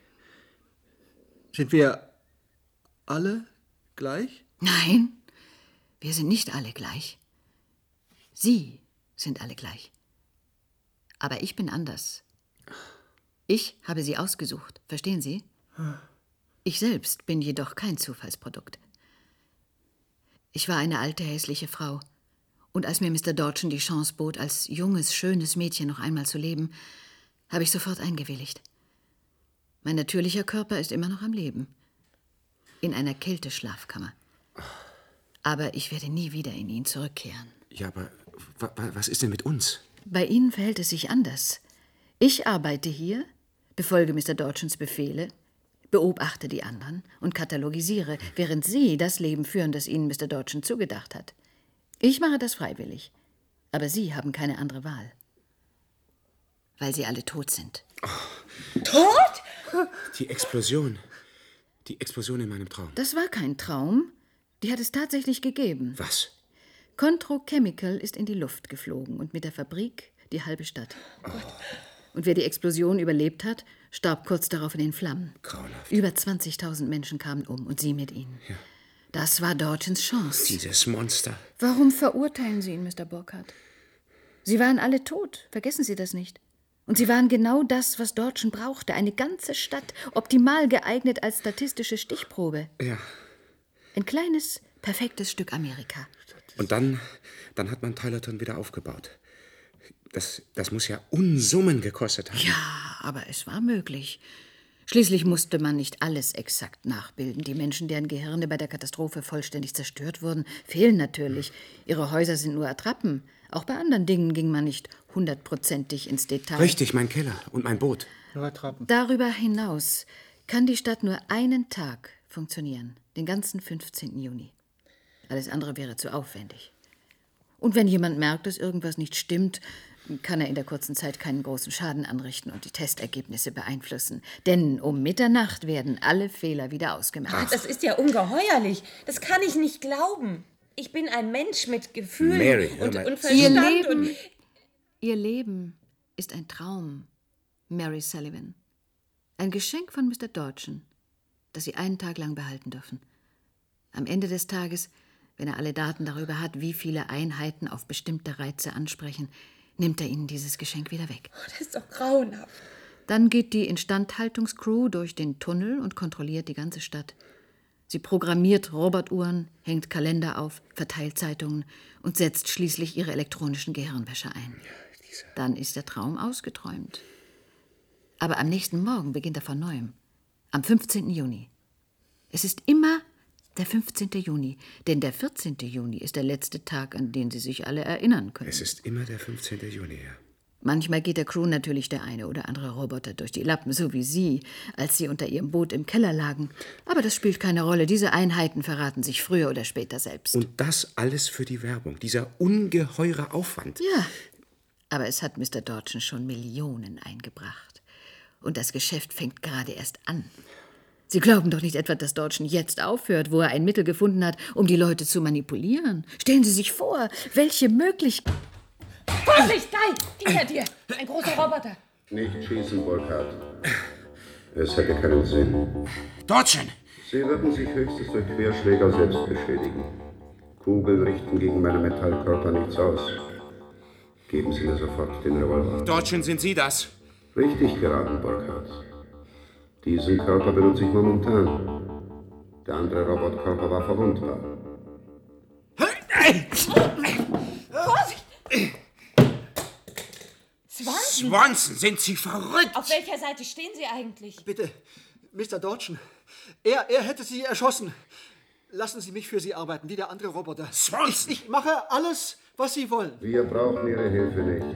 Sind wir alle gleich? Nein, wir sind nicht alle gleich. Sie sind alle gleich. Aber ich bin anders. Ich habe sie ausgesucht, verstehen Sie? Ich selbst bin jedoch kein Zufallsprodukt. Ich war eine alte, hässliche Frau. Und als mir Mr. Dodgen die Chance bot, als junges, schönes Mädchen noch einmal zu leben, habe ich sofort eingewilligt. Mein natürlicher Körper ist immer noch am Leben. In einer Kälteschlafkammer. Aber ich werde nie wieder in ihn zurückkehren. Ja, aber wa- wa- was ist denn mit uns? Bei Ihnen verhält es sich anders. Ich arbeite hier, befolge Mr. Dodgens Befehle, beobachte die anderen und katalogisiere, während Sie das Leben führen, das Ihnen Mr. Dodgen zugedacht hat. Ich mache das freiwillig, aber Sie haben keine andere Wahl. Weil Sie alle tot sind. Tot? Die Explosion. Die Explosion in meinem Traum. Das war kein Traum. Die hat es tatsächlich gegeben. Was? Contro Chemical ist in die Luft geflogen und mit der Fabrik die halbe Stadt. Und wer die Explosion überlebt hat, starb kurz darauf in den Flammen. Grauenhaft. Über 20.000 Menschen kamen um und Sie mit ihnen. Ja. Das war Dodgens Chance. Dieses Monster. Warum verurteilen Sie ihn, Mr. Burkhardt? Sie waren alle tot. Vergessen Sie das nicht. Und sie waren genau das, was Dortchen brauchte. Eine ganze Stadt, optimal geeignet als statistische Stichprobe. Ja. Ein kleines, perfektes Stück Amerika. Und dann, dann hat man Tylerton wieder aufgebaut. Das, das muss ja Unsummen gekostet haben. Ja, aber es war möglich. Schließlich musste man nicht alles exakt nachbilden. Die Menschen, deren Gehirne bei der Katastrophe vollständig zerstört wurden, fehlen natürlich. Ihre Häuser sind nur Attrappen. Auch bei anderen Dingen ging man nicht hundertprozentig ins Detail. Richtig, mein Keller und mein Boot. Nur. Darüber hinaus kann die Stadt nur einen Tag funktionieren, den ganzen 15. Juni. Alles andere wäre zu aufwendig. Und wenn jemand merkt, dass irgendwas nicht stimmt, kann er in der kurzen Zeit keinen großen Schaden anrichten und die Testergebnisse beeinflussen. Denn um Mitternacht werden alle Fehler wieder ausgemerzt. Das ist ja ungeheuerlich. Das kann ich nicht glauben. Ich bin ein Mensch mit Gefühlen Mary, und, und Ihr Verstand. Leben, Und Ihr Leben ist ein Traum, Mary Sullivan. Ein Geschenk von Mr. Dodgen, das Sie einen Tag lang behalten dürfen. Am Ende des Tages, wenn er alle Daten darüber hat, wie viele Einheiten auf bestimmte Reize ansprechen, nimmt er Ihnen dieses Geschenk wieder weg. das ist doch grauenhaft. Dann geht die Instandhaltungscrew durch den Tunnel und kontrolliert die ganze Stadt. Sie programmiert Robotuhren, hängt Kalender auf, verteilt Zeitungen und setzt schließlich ihre elektronischen Gehirnwäsche ein. Dann ist der Traum ausgeträumt. Aber am nächsten Morgen beginnt er von neuem. Am 15. Juni. Es ist immer der 15. Juni, denn der 14. Juni ist der letzte Tag, an den Sie sich alle erinnern können. Es ist immer der 15. Juni, ja. Manchmal geht der Crew natürlich der eine oder andere Roboter durch die Lappen, so wie Sie, als Sie unter Ihrem Boot im Keller lagen. Aber das spielt keine Rolle. Diese Einheiten verraten sich früher oder später selbst. Und das alles für die Werbung. Dieser ungeheure Aufwand. Ja, aber es hat Mr. Dodgen schon Millionen eingebracht. Und das Geschäft fängt gerade erst an. Sie glauben doch nicht etwa, dass Dodgen jetzt aufhört, wo er ein Mittel gefunden hat, um die Leute zu manipulieren. Stellen Sie sich vor, welche Möglichkeiten. Vorsicht, Guy! Hinter dir! Ein großer Roboter. Nicht schießen, Burkhardt. Es hätte keinen Sinn. Dodgen! Sie würden sich höchstens durch Querschläger selbst beschädigen. Kugeln richten gegen meine Metallkörper nichts aus. Geben Sie mir sofort den Revolver. Dodgen, sind Sie das? Richtig geraten, Burkhardt. Diesen Körper benutze ich momentan. Der andere Robotkörper war verwundbar. Vorsicht! Swanson! Swanson, sind Sie verrückt? Auf welcher Seite stehen Sie eigentlich? Bitte, Mr. Dodgen. Er, er hätte Sie erschossen. Lassen Sie mich für Sie arbeiten, wie der andere Roboter. Swanson! Ich, ich mache alles, was Sie wollen. Wir brauchen Ihre Hilfe nicht.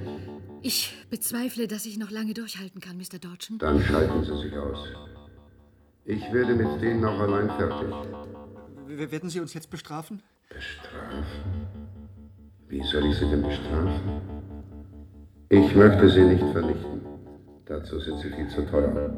Ich bezweifle, dass ich noch lange durchhalten kann, Mr. Dodgen. Dann schalten Sie sich aus. Ich werde mit denen auch allein fertig. W werden Sie uns jetzt bestrafen? Bestrafen? Wie soll ich Sie denn bestrafen? Ich möchte Sie nicht vernichten. Dazu sind Sie viel zu teuer.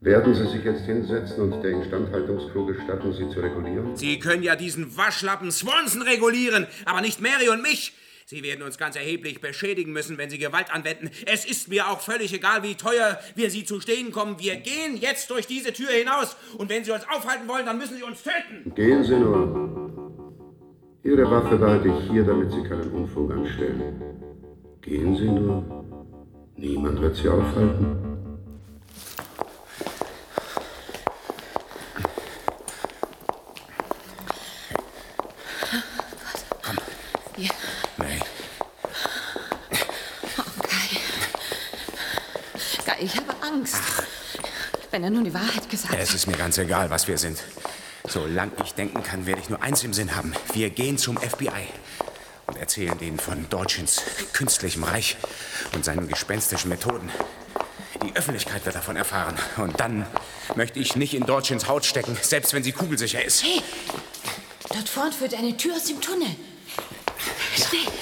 Werden Sie sich jetzt hinsetzen und der Instandhaltungscrew gestatten, Sie zu regulieren? Sie können ja diesen Waschlappen Swanson regulieren, aber nicht Mary und mich. Sie werden uns ganz erheblich beschädigen müssen, wenn Sie Gewalt anwenden. Es ist mir auch völlig egal, wie teuer wir Sie zu stehen kommen. Wir gehen jetzt durch diese Tür hinaus. Und wenn Sie uns aufhalten wollen, dann müssen Sie uns töten. Gehen Sie nur. Ihre Waffe behalte ich hier, damit Sie keinen Unfug anstellen. Gehen Sie nur. Niemand wird Sie aufhalten. Angst. Wenn er nun die Wahrheit gesagt Es hat. ist mir ganz egal, was wir sind. Solange ich denken kann, werde ich nur eins im Sinn haben. Wir gehen zum FBI erzählen denen von Deutschens künstlichem Reich und seinen gespenstischen Methoden. Die Öffentlichkeit wird davon erfahren. Und dann möchte ich nicht in Deutschens Haut stecken, selbst wenn sie kugelsicher ist. Hey, dort vorn führt eine Tür aus dem Tunnel. Schnell.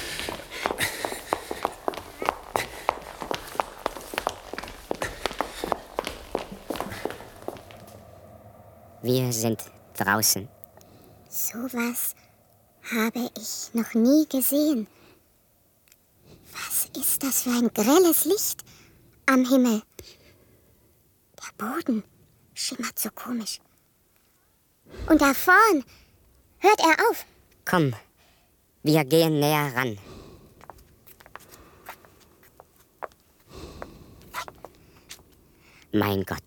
Wir sind draußen. Sowas habe ich noch nie gesehen. Was ist das für ein grelles Licht am Himmel? Der Boden schimmert so komisch. Und da vorn hört er auf. Komm, wir gehen näher ran. Mein Gott.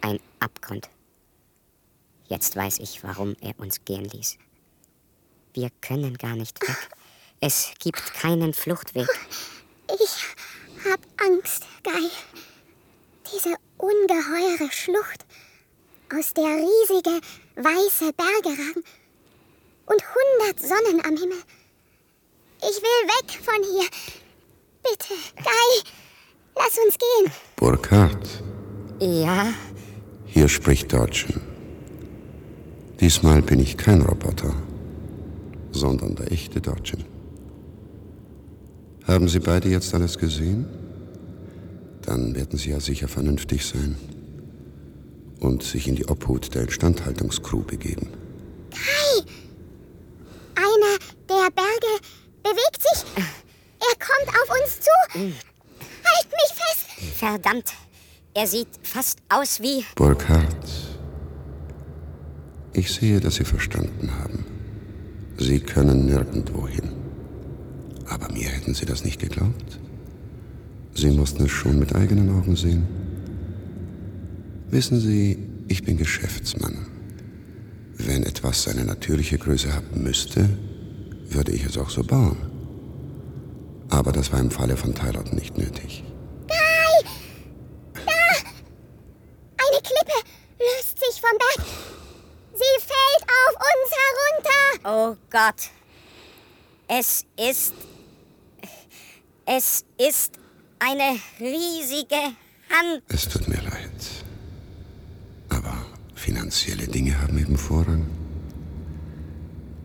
Ein Abgrund. Jetzt weiß ich, warum er uns gehen ließ. Wir können gar nicht weg. Es gibt keinen Fluchtweg. Ich hab Angst, Guy. Diese ungeheure Schlucht, aus der riesige weiße Berge ragen und hundert Sonnen am Himmel. Ich will weg von hier. Bitte, Guy, lass uns gehen. Burkhard, Ja, hier spricht Dodgen. Diesmal bin ich kein Roboter, sondern der echte Dodgen. Haben Sie beide jetzt alles gesehen? Dann werden Sie ja sicher vernünftig sein und sich in die Obhut der Instandhaltungscrew begeben. Guy, einer der Berge bewegt sich. Er kommt auf uns zu. Halt mich fest. verdammt. Er sieht fast aus wie. Burkhard, ich sehe, dass Sie verstanden haben. Sie können nirgendwo hin. Aber mir hätten Sie das nicht geglaubt. Sie mussten es schon mit eigenen Augen sehen. Wissen Sie, ich bin Geschäftsmann. Wenn etwas seine natürliche Größe haben müsste, würde ich es auch so bauen. Aber das war im Falle von Tylot nicht nötig. Guy! Da! Eine Klippe löst sich vom Berg. Sie fällt auf uns herunter. Oh Gott. Es ist. Es ist eine riesige Hand. Es tut mir leid. Aber finanzielle Dinge haben eben Vorrang.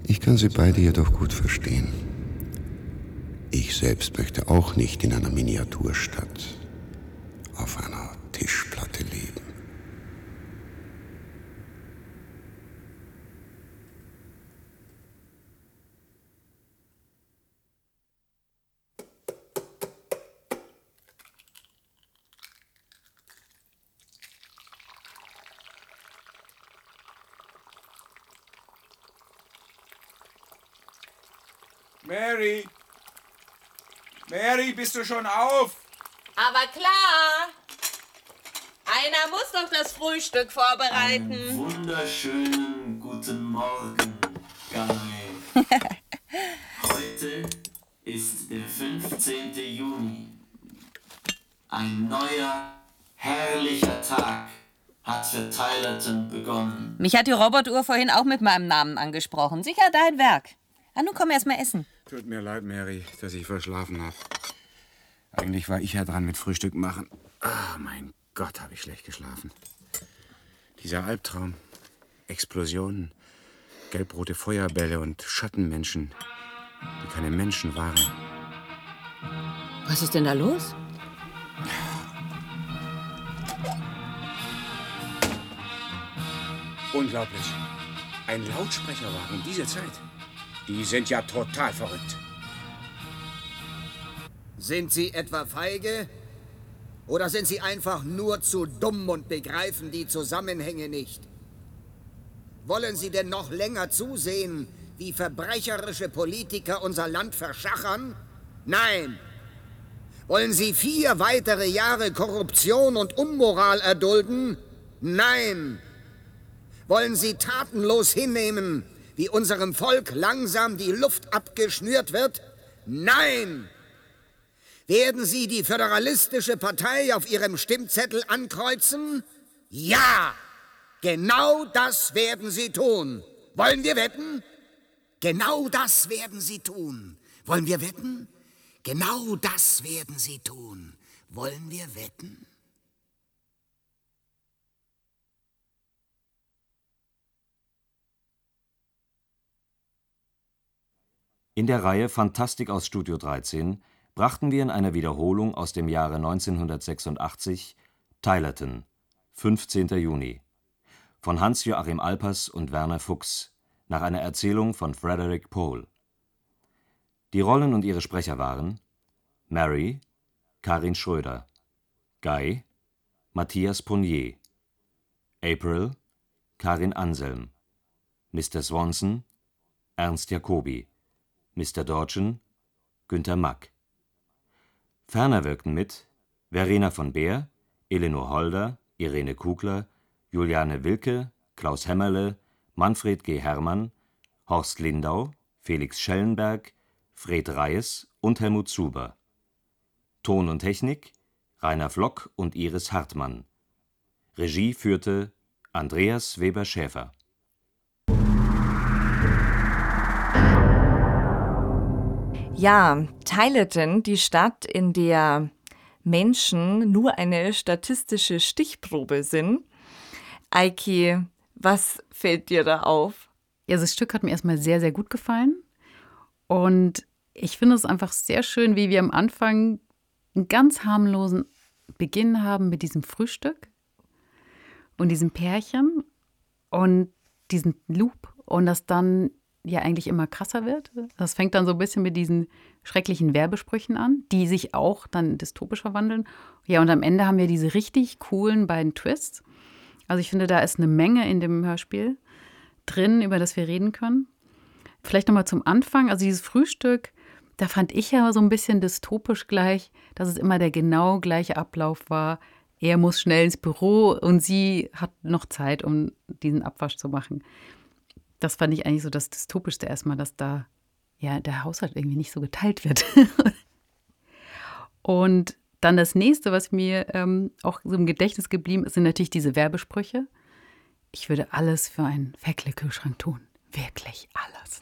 Ich kann Sie beide jedoch gut verstehen. Ich selbst möchte auch nicht in einer Miniaturstadt auf einer Tischplatte leben. Mary! Mary, bist du schon auf? Aber klar. Einer muss doch das Frühstück vorbereiten. Wunderschönen guten Morgen, Guy. Heute ist der 15. Juni. Ein neuer, herrlicher Tag hat für Tylerton begonnen. Mich hat die Robotuhr vorhin auch mit meinem Namen angesprochen. Sicher dein Werk. Ah, nun komm erst mal essen. Tut mir leid, Mary, dass ich verschlafen habe. Eigentlich war ich ja dran mit Frühstück machen. Ah, mein Gott, habe ich schlecht geschlafen. Dieser Albtraum. Explosionen, gelbrote Feuerbälle und Schattenmenschen, die keine Menschen waren. Was ist denn da los? Unglaublich. Ein Lautsprecherwagen um diese Zeit. Die sind ja total verrückt. Sind Sie etwa feige? Oder sind Sie einfach nur zu dumm und begreifen die Zusammenhänge nicht? Wollen Sie denn noch länger zusehen, wie verbrecherische Politiker unser Land verschachern? Nein! Wollen Sie vier weitere Jahre Korruption und Unmoral erdulden? Nein! Wollen Sie tatenlos hinnehmen, wie unserem Volk langsam die Luft abgeschnürt wird? Nein! Werden Sie die Föderalistische Partei auf Ihrem Stimmzettel ankreuzen? Ja! Genau das werden Sie tun. Wollen wir wetten? Genau das werden Sie tun. Wollen wir wetten? Genau das werden Sie tun. Wollen wir wetten? In der Reihe Fantastik aus Studio 13 brachten wir in einer Wiederholung aus dem Jahre 1986 Tylerton, 15. Juni von Hans-Joachim Alpers und Werner Fuchs nach einer Erzählung von Frederick Pohl. Die Rollen und ihre Sprecher waren Mary Karin Schröder, Guy Matthias Ponier, April Karin Anselm, Mr. Swanson Ernst Jacobi, Mr. Dorchen Günter Mack. Ferner wirkten mit Verena von Beer, Elinor Holder, Irene Kugler, Juliane Wilke, Klaus Hämmerle, Manfred G. Herrmann, Horst Lindau, Felix Schellenberg, Fred Reis und Helmut Zuber. Ton und Technik Rainer Flock und Iris Hartmann. Regie führte Andreas Weber-Schäfer. Ja, Tylerton, die Stadt, in der Menschen nur eine statistische Stichprobe sind. Eiki, was fällt dir da auf? Ja, das Stück hat mir erstmal sehr, sehr gut gefallen. Und ich finde es einfach sehr schön, wie wir am Anfang einen ganz harmlosen Beginn haben mit diesem Frühstück und diesem Pärchen und diesen Loop und das dann ja eigentlich immer krasser wird. Das fängt dann so ein bisschen mit diesen schrecklichen Werbesprüchen an, die sich auch dann dystopisch verwandeln. Ja, und am Ende haben wir diese richtig coolen beiden Twists. Also ich finde, da ist eine Menge in dem Hörspiel drin, über das wir reden können. Vielleicht nochmal zum Anfang, also dieses Frühstück, da fand ich ja so ein bisschen dystopisch gleich, dass es immer der genau gleiche Ablauf war. Er muss schnell ins Büro und sie hat noch Zeit, um diesen Abwasch zu machen. Das fand ich eigentlich so das Dystopischste erstmal, dass da ja der Haushalt irgendwie nicht so geteilt wird. und dann das nächste, was mir ähm, auch so im Gedächtnis geblieben ist, sind natürlich diese Werbesprüche. Ich würde alles für einen Feckle-Kühlschrank tun. Wirklich alles.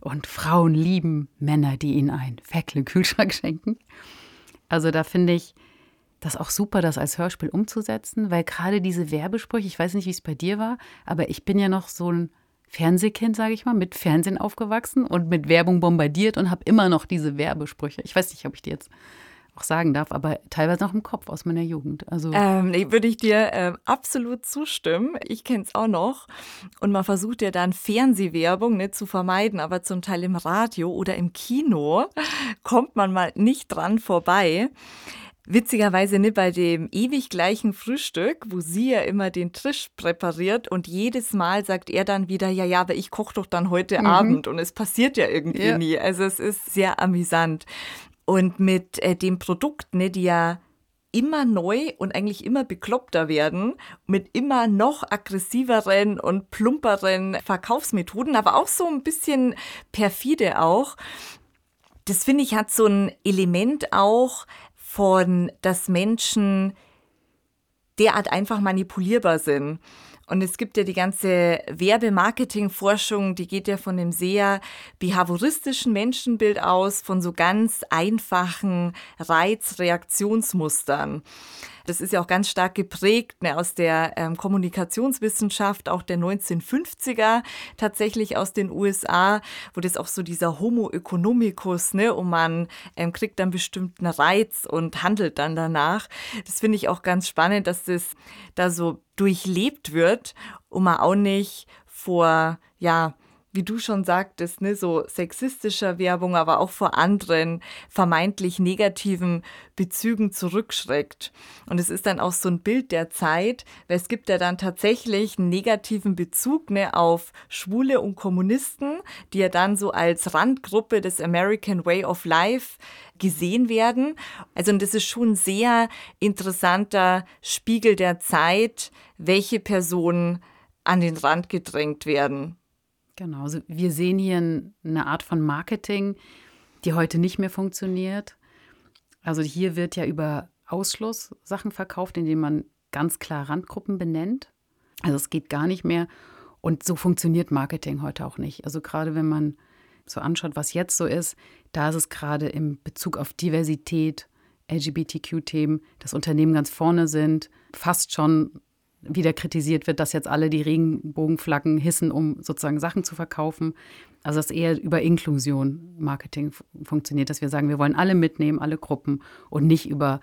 Und Frauen lieben Männer, die ihnen einen Feckle-Kühlschrank schenken. Also da finde ich das auch super, das als Hörspiel umzusetzen, weil gerade diese Werbesprüche, ich weiß nicht, wie es bei dir war, aber ich bin ja noch so ein Fernsehkind, sage ich mal, mit Fernsehen aufgewachsen und mit Werbung bombardiert und habe immer noch diese Werbesprüche. Ich weiß nicht, ob ich die jetzt auch sagen darf, aber teilweise noch im Kopf aus meiner Jugend. Also ähm, würde ich dir äh, absolut zustimmen. Ich kenne es auch noch. Und man versucht ja dann Fernsehwerbung ne, zu vermeiden, aber zum Teil im Radio oder im Kino kommt man mal nicht dran vorbei. Witzigerweise ne, bei dem ewig gleichen Frühstück, wo sie ja immer den Tisch präpariert und jedes Mal sagt er dann wieder, ja, ja, aber ich koche doch dann heute mhm. Abend und es passiert ja irgendwie ja. nie. Also es ist sehr amüsant. Und mit äh, dem Produkt, ne, die ja immer neu und eigentlich immer bekloppter werden, mit immer noch aggressiveren und plumperen Verkaufsmethoden, aber auch so ein bisschen perfide auch. Das finde ich hat so ein Element auch von, dass Menschen derart einfach manipulierbar sind. Und es gibt ja die ganze Werbemarketing-Forschung, die geht ja von dem sehr behavioristischen Menschenbild aus, von so ganz einfachen Reizreaktionsmustern. Das ist ja auch ganz stark geprägt ne, aus der ähm, Kommunikationswissenschaft, auch der 1950er, tatsächlich aus den USA, wo das auch so dieser Homo economicus, ne, und man ähm, kriegt dann bestimmten Reiz und handelt dann danach. Das finde ich auch ganz spannend, dass das da so durchlebt wird und man auch nicht vor, ja, wie du schon sagtest, ne, so sexistischer Werbung, aber auch vor anderen vermeintlich negativen Bezügen zurückschreckt. Und es ist dann auch so ein Bild der Zeit, weil es gibt ja dann tatsächlich einen negativen Bezug ne, auf Schwule und Kommunisten, die ja dann so als Randgruppe des American Way of Life gesehen werden. Also und das ist schon ein sehr interessanter Spiegel der Zeit, welche Personen an den Rand gedrängt werden. Genau, also wir sehen hier eine Art von Marketing, die heute nicht mehr funktioniert. Also hier wird ja über Ausschluss Sachen verkauft, indem man ganz klar Randgruppen benennt. Also es geht gar nicht mehr. Und so funktioniert Marketing heute auch nicht. Also gerade wenn man so anschaut, was jetzt so ist, da ist es gerade im Bezug auf Diversität, LGBTQ-Themen, dass Unternehmen ganz vorne sind, fast schon wieder kritisiert wird, dass jetzt alle die Regenbogenflaggen hissen, um sozusagen Sachen zu verkaufen. Also dass eher über Inklusion Marketing funktioniert, dass wir sagen, wir wollen alle mitnehmen, alle Gruppen und nicht über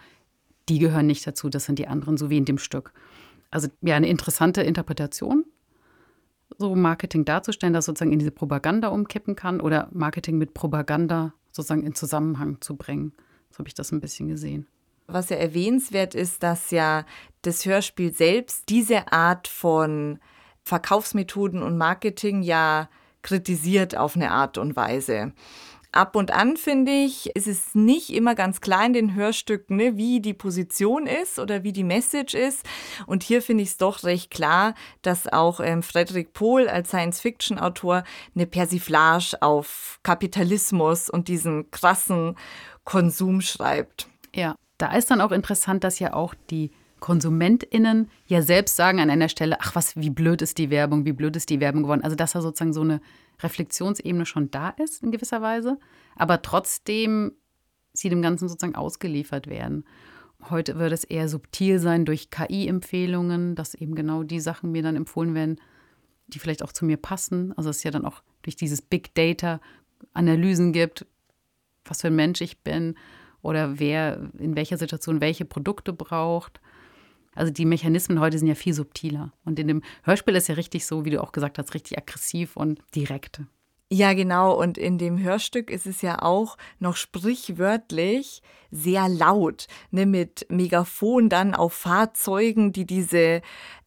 die gehören nicht dazu, das sind die anderen, so wie in dem Stück. Also ja, eine interessante Interpretation, so Marketing darzustellen, das sozusagen in diese Propaganda umkippen kann oder Marketing mit Propaganda sozusagen in Zusammenhang zu bringen. So habe ich das ein bisschen gesehen. Was ja erwähnenswert ist, dass ja das Hörspiel selbst diese Art von Verkaufsmethoden und Marketing ja kritisiert auf eine Art und Weise. ab und an finde ich, ist es nicht immer ganz klar in den Hörstücken, ne, wie die Position ist oder wie die Message ist. Und hier finde ich es doch recht klar, dass auch ähm, Frederick Pohl als Science-Fiction-Autor eine Persiflage auf Kapitalismus und diesen krassen Konsum schreibt. Ja, da ist dann auch interessant, dass ja auch die KonsumentInnen ja selbst sagen an einer Stelle, ach was, wie blöd ist die Werbung, wie blöd ist die Werbung geworden. Also dass da sozusagen so eine Reflexionsebene schon da ist in gewisser Weise, aber trotzdem sie dem Ganzen sozusagen ausgeliefert werden. Heute würde es eher subtil sein durch KI-Empfehlungen, dass eben genau die Sachen mir dann empfohlen werden, die vielleicht auch zu mir passen. Also es ja dann auch durch dieses Big Data Analysen gibt, was für ein Mensch ich bin oder wer in welcher Situation welche Produkte braucht. Also die Mechanismen heute sind ja viel subtiler. Und in dem Hörspiel ist ja richtig so, wie du auch gesagt hast, richtig aggressiv und direkt. Ja, genau. Und in dem Hörstück ist es ja auch noch sprichwörtlich sehr laut, ne, mit Megafon dann auf Fahrzeugen, die diese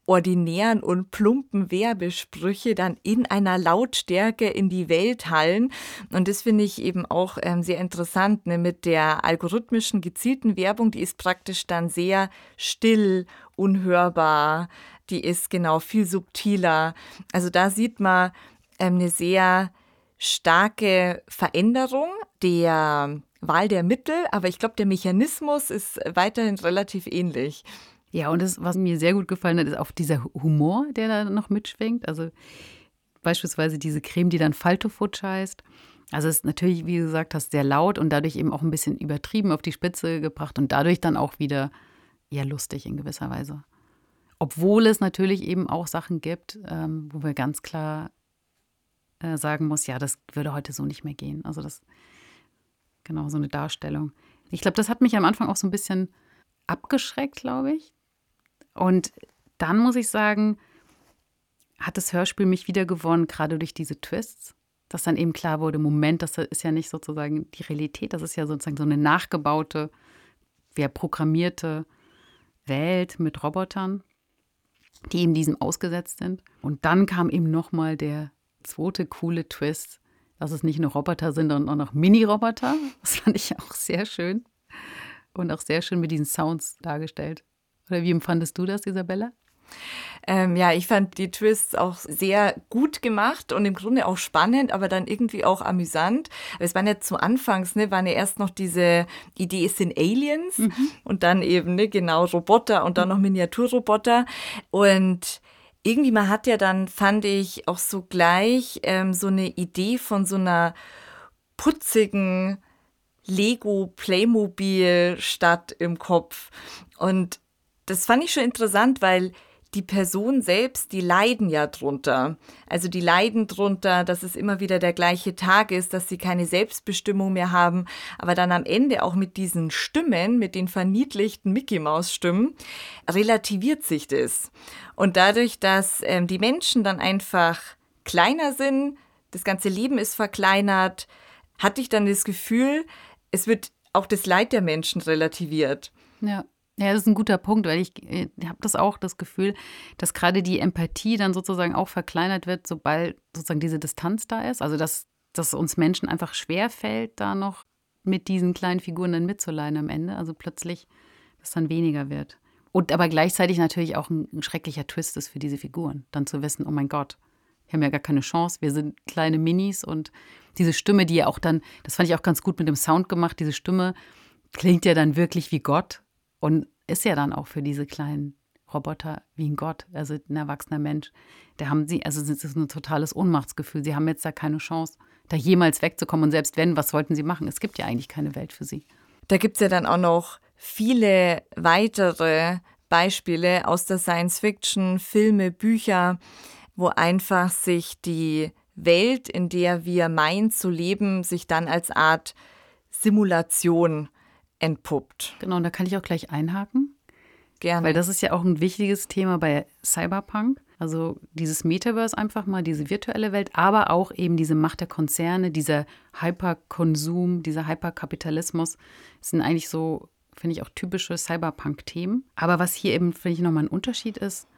ordinären und plumpen Werbesprüche dann in einer Lautstärke in die Welt hallen. Und das finde ich eben auch ähm, sehr interessant. Ne? Mit der algorithmischen gezielten Werbung, die ist praktisch dann sehr still, unhörbar, die ist genau viel subtiler. Also da sieht man ähm, eine sehr starke Veränderung der Wahl der Mittel, aber ich glaube, der Mechanismus ist weiterhin relativ ähnlich. Ja, und das, was mir sehr gut gefallen hat, ist auch dieser Humor, der da noch mitschwingt. Also beispielsweise diese Creme, die dann Faltofutsch heißt. Also es ist natürlich, wie du gesagt hast, sehr laut und dadurch eben auch ein bisschen übertrieben auf die Spitze gebracht und dadurch dann auch wieder eher lustig in gewisser Weise. Obwohl es natürlich eben auch Sachen gibt, ähm, wo wir ganz klar äh, sagen muss, ja, das würde heute so nicht mehr gehen. Also das, genau, so eine Darstellung. Ich glaube, das hat mich am Anfang auch so ein bisschen abgeschreckt, glaube ich. Und dann muss ich sagen, hat das Hörspiel mich wieder gewonnen, gerade durch diese Twists, dass dann eben klar wurde, Moment, das ist ja nicht sozusagen die Realität, das ist ja sozusagen so eine nachgebaute, ja, programmierte Welt mit Robotern, die eben diesem ausgesetzt sind. Und dann kam eben nochmal der zweite coole Twist, dass es nicht nur Roboter sind, sondern auch noch Mini-Roboter. Das fand ich auch sehr schön und auch sehr schön mit diesen Sounds dargestellt. Oder wie empfandest du das, Isabella? Ähm, ja, ich fand die Twists auch sehr gut gemacht und im Grunde auch spannend, aber dann irgendwie auch amüsant. Es waren ja zu Anfangs, ne, waren ja erst noch diese Idee, es sind Aliens mhm. und dann eben, ne, genau, Roboter und dann noch Miniaturroboter. Und irgendwie, man hat ja dann, fand ich, auch so gleich ähm, so eine Idee von so einer putzigen Lego Playmobil Stadt im Kopf. Und das fand ich schon interessant, weil die Person selbst, die leiden ja drunter. Also die leiden drunter, dass es immer wieder der gleiche Tag ist, dass sie keine Selbstbestimmung mehr haben. Aber dann am Ende auch mit diesen Stimmen, mit den verniedlichten Mickey Maus Stimmen, relativiert sich das. Und dadurch, dass ähm, die Menschen dann einfach kleiner sind, das ganze Leben ist verkleinert, hatte ich dann das Gefühl, es wird auch das Leid der Menschen relativiert. Ja. Ja, das ist ein guter Punkt, weil ich, ich habe das auch das Gefühl, dass gerade die Empathie dann sozusagen auch verkleinert wird, sobald sozusagen diese Distanz da ist. Also dass, dass uns Menschen einfach schwer fällt, da noch mit diesen kleinen Figuren dann mitzuleiden am Ende. Also plötzlich, dass dann weniger wird. Und aber gleichzeitig natürlich auch ein, ein schrecklicher Twist ist für diese Figuren, dann zu wissen, oh mein Gott, wir haben ja gar keine Chance, wir sind kleine Minis und diese Stimme, die ja auch dann, das fand ich auch ganz gut mit dem Sound gemacht, diese Stimme klingt ja dann wirklich wie Gott und ist ja dann auch für diese kleinen Roboter wie ein Gott, also ein erwachsener Mensch. Da haben sie, also es ist ein totales Ohnmachtsgefühl. Sie haben jetzt da keine Chance, da jemals wegzukommen. Und selbst wenn, was wollten sie machen? Es gibt ja eigentlich keine Welt für sie. Da gibt es ja dann auch noch viele weitere Beispiele aus der Science Fiction, Filme, Bücher, wo einfach sich die Welt, in der wir meinen zu leben, sich dann als Art Simulation entpuppt. Genau, und da kann ich auch gleich einhaken. Gerne. Weil das ist ja auch ein wichtiges Thema bei Cyberpunk. Also dieses Metaverse einfach mal, diese virtuelle Welt, aber auch eben diese Macht der Konzerne, dieser Hyperkonsum, dieser Hyperkapitalismus sind eigentlich so, finde ich, auch typische Cyberpunk-Themen. Aber was hier eben, finde ich, nochmal ein Unterschied ist,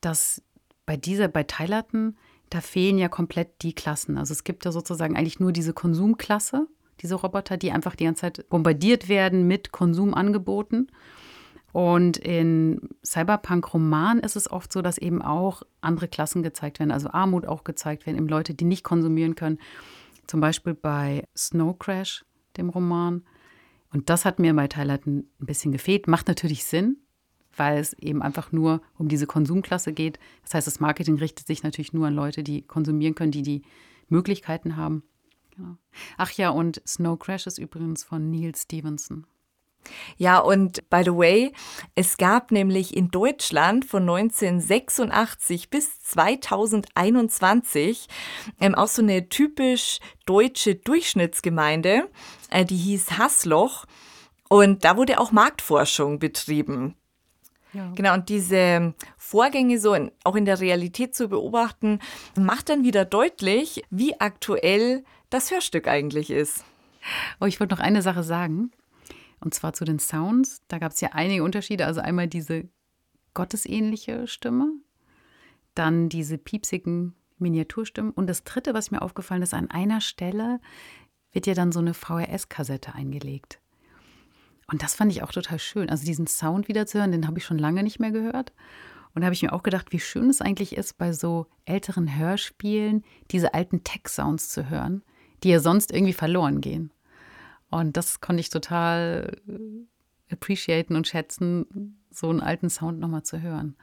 dass bei dieser, bei Tylerton, da fehlen ja komplett die Klassen. Also es gibt ja sozusagen eigentlich nur diese Konsumklasse diese Roboter, die einfach die ganze Zeit bombardiert werden mit Konsumangeboten. Und in Cyberpunk-Romanen ist es oft so, dass eben auch andere Klassen gezeigt werden, also Armut auch gezeigt werden, eben Leute, die nicht konsumieren können. Zum Beispiel bei Snow Crash, dem Roman. Und das hat mir bei Twilight ein bisschen gefehlt. Macht natürlich Sinn, weil es eben einfach nur um diese Konsumklasse geht. Das heißt, das Marketing richtet sich natürlich nur an Leute, die konsumieren können, die die Möglichkeiten haben. Genau. Ach ja, und Snow Crash ist übrigens von Neil Stevenson. Ja, und by the way, es gab nämlich in Deutschland von 1986 bis 2021 ähm, auch so eine typisch deutsche Durchschnittsgemeinde, äh, die hieß Hassloch. Und da wurde auch Marktforschung betrieben. Ja. Genau, und diese Vorgänge so in, auch in der Realität zu beobachten, macht dann wieder deutlich, wie aktuell das Hörstück eigentlich ist. Oh, ich wollte noch eine Sache sagen. Und zwar zu den Sounds. Da gab es ja einige Unterschiede. Also einmal diese gottesähnliche Stimme, dann diese piepsigen Miniaturstimmen. Und das dritte, was mir aufgefallen ist, an einer Stelle wird ja dann so eine VHS-Kassette eingelegt. Und das fand ich auch total schön. Also diesen Sound wieder zu hören, den habe ich schon lange nicht mehr gehört. Und da habe ich mir auch gedacht, wie schön es eigentlich ist, bei so älteren Hörspielen diese alten Tech-Sounds zu hören, die ja sonst irgendwie verloren gehen. Und das konnte ich total äh, appreciaten und schätzen, so einen alten Sound nochmal zu hören.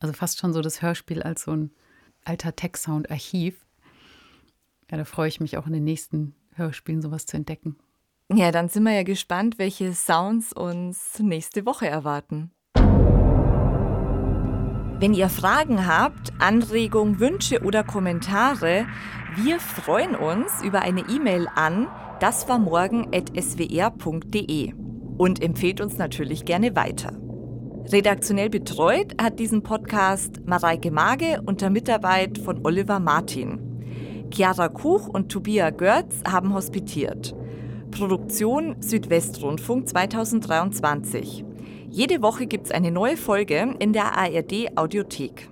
Also fast schon so das Hörspiel als so ein alter Tech-Sound-Archiv. Ja, da freue ich mich auch in den nächsten Hörspielen sowas zu entdecken. Ja, dann sind wir ja gespannt, welche Sounds uns nächste Woche erwarten. Wenn ihr Fragen habt, Anregungen, Wünsche oder Kommentare, wir freuen uns über eine E-Mail an das war morgen.swr.de und empfehlt uns natürlich gerne weiter. Redaktionell betreut hat diesen Podcast Mareike Mage unter Mitarbeit von Oliver Martin. Chiara Kuch und Tobias Görz haben hospitiert. Produktion Südwestrundfunk 2023. Jede Woche gibt es eine neue Folge in der ARD Audiothek.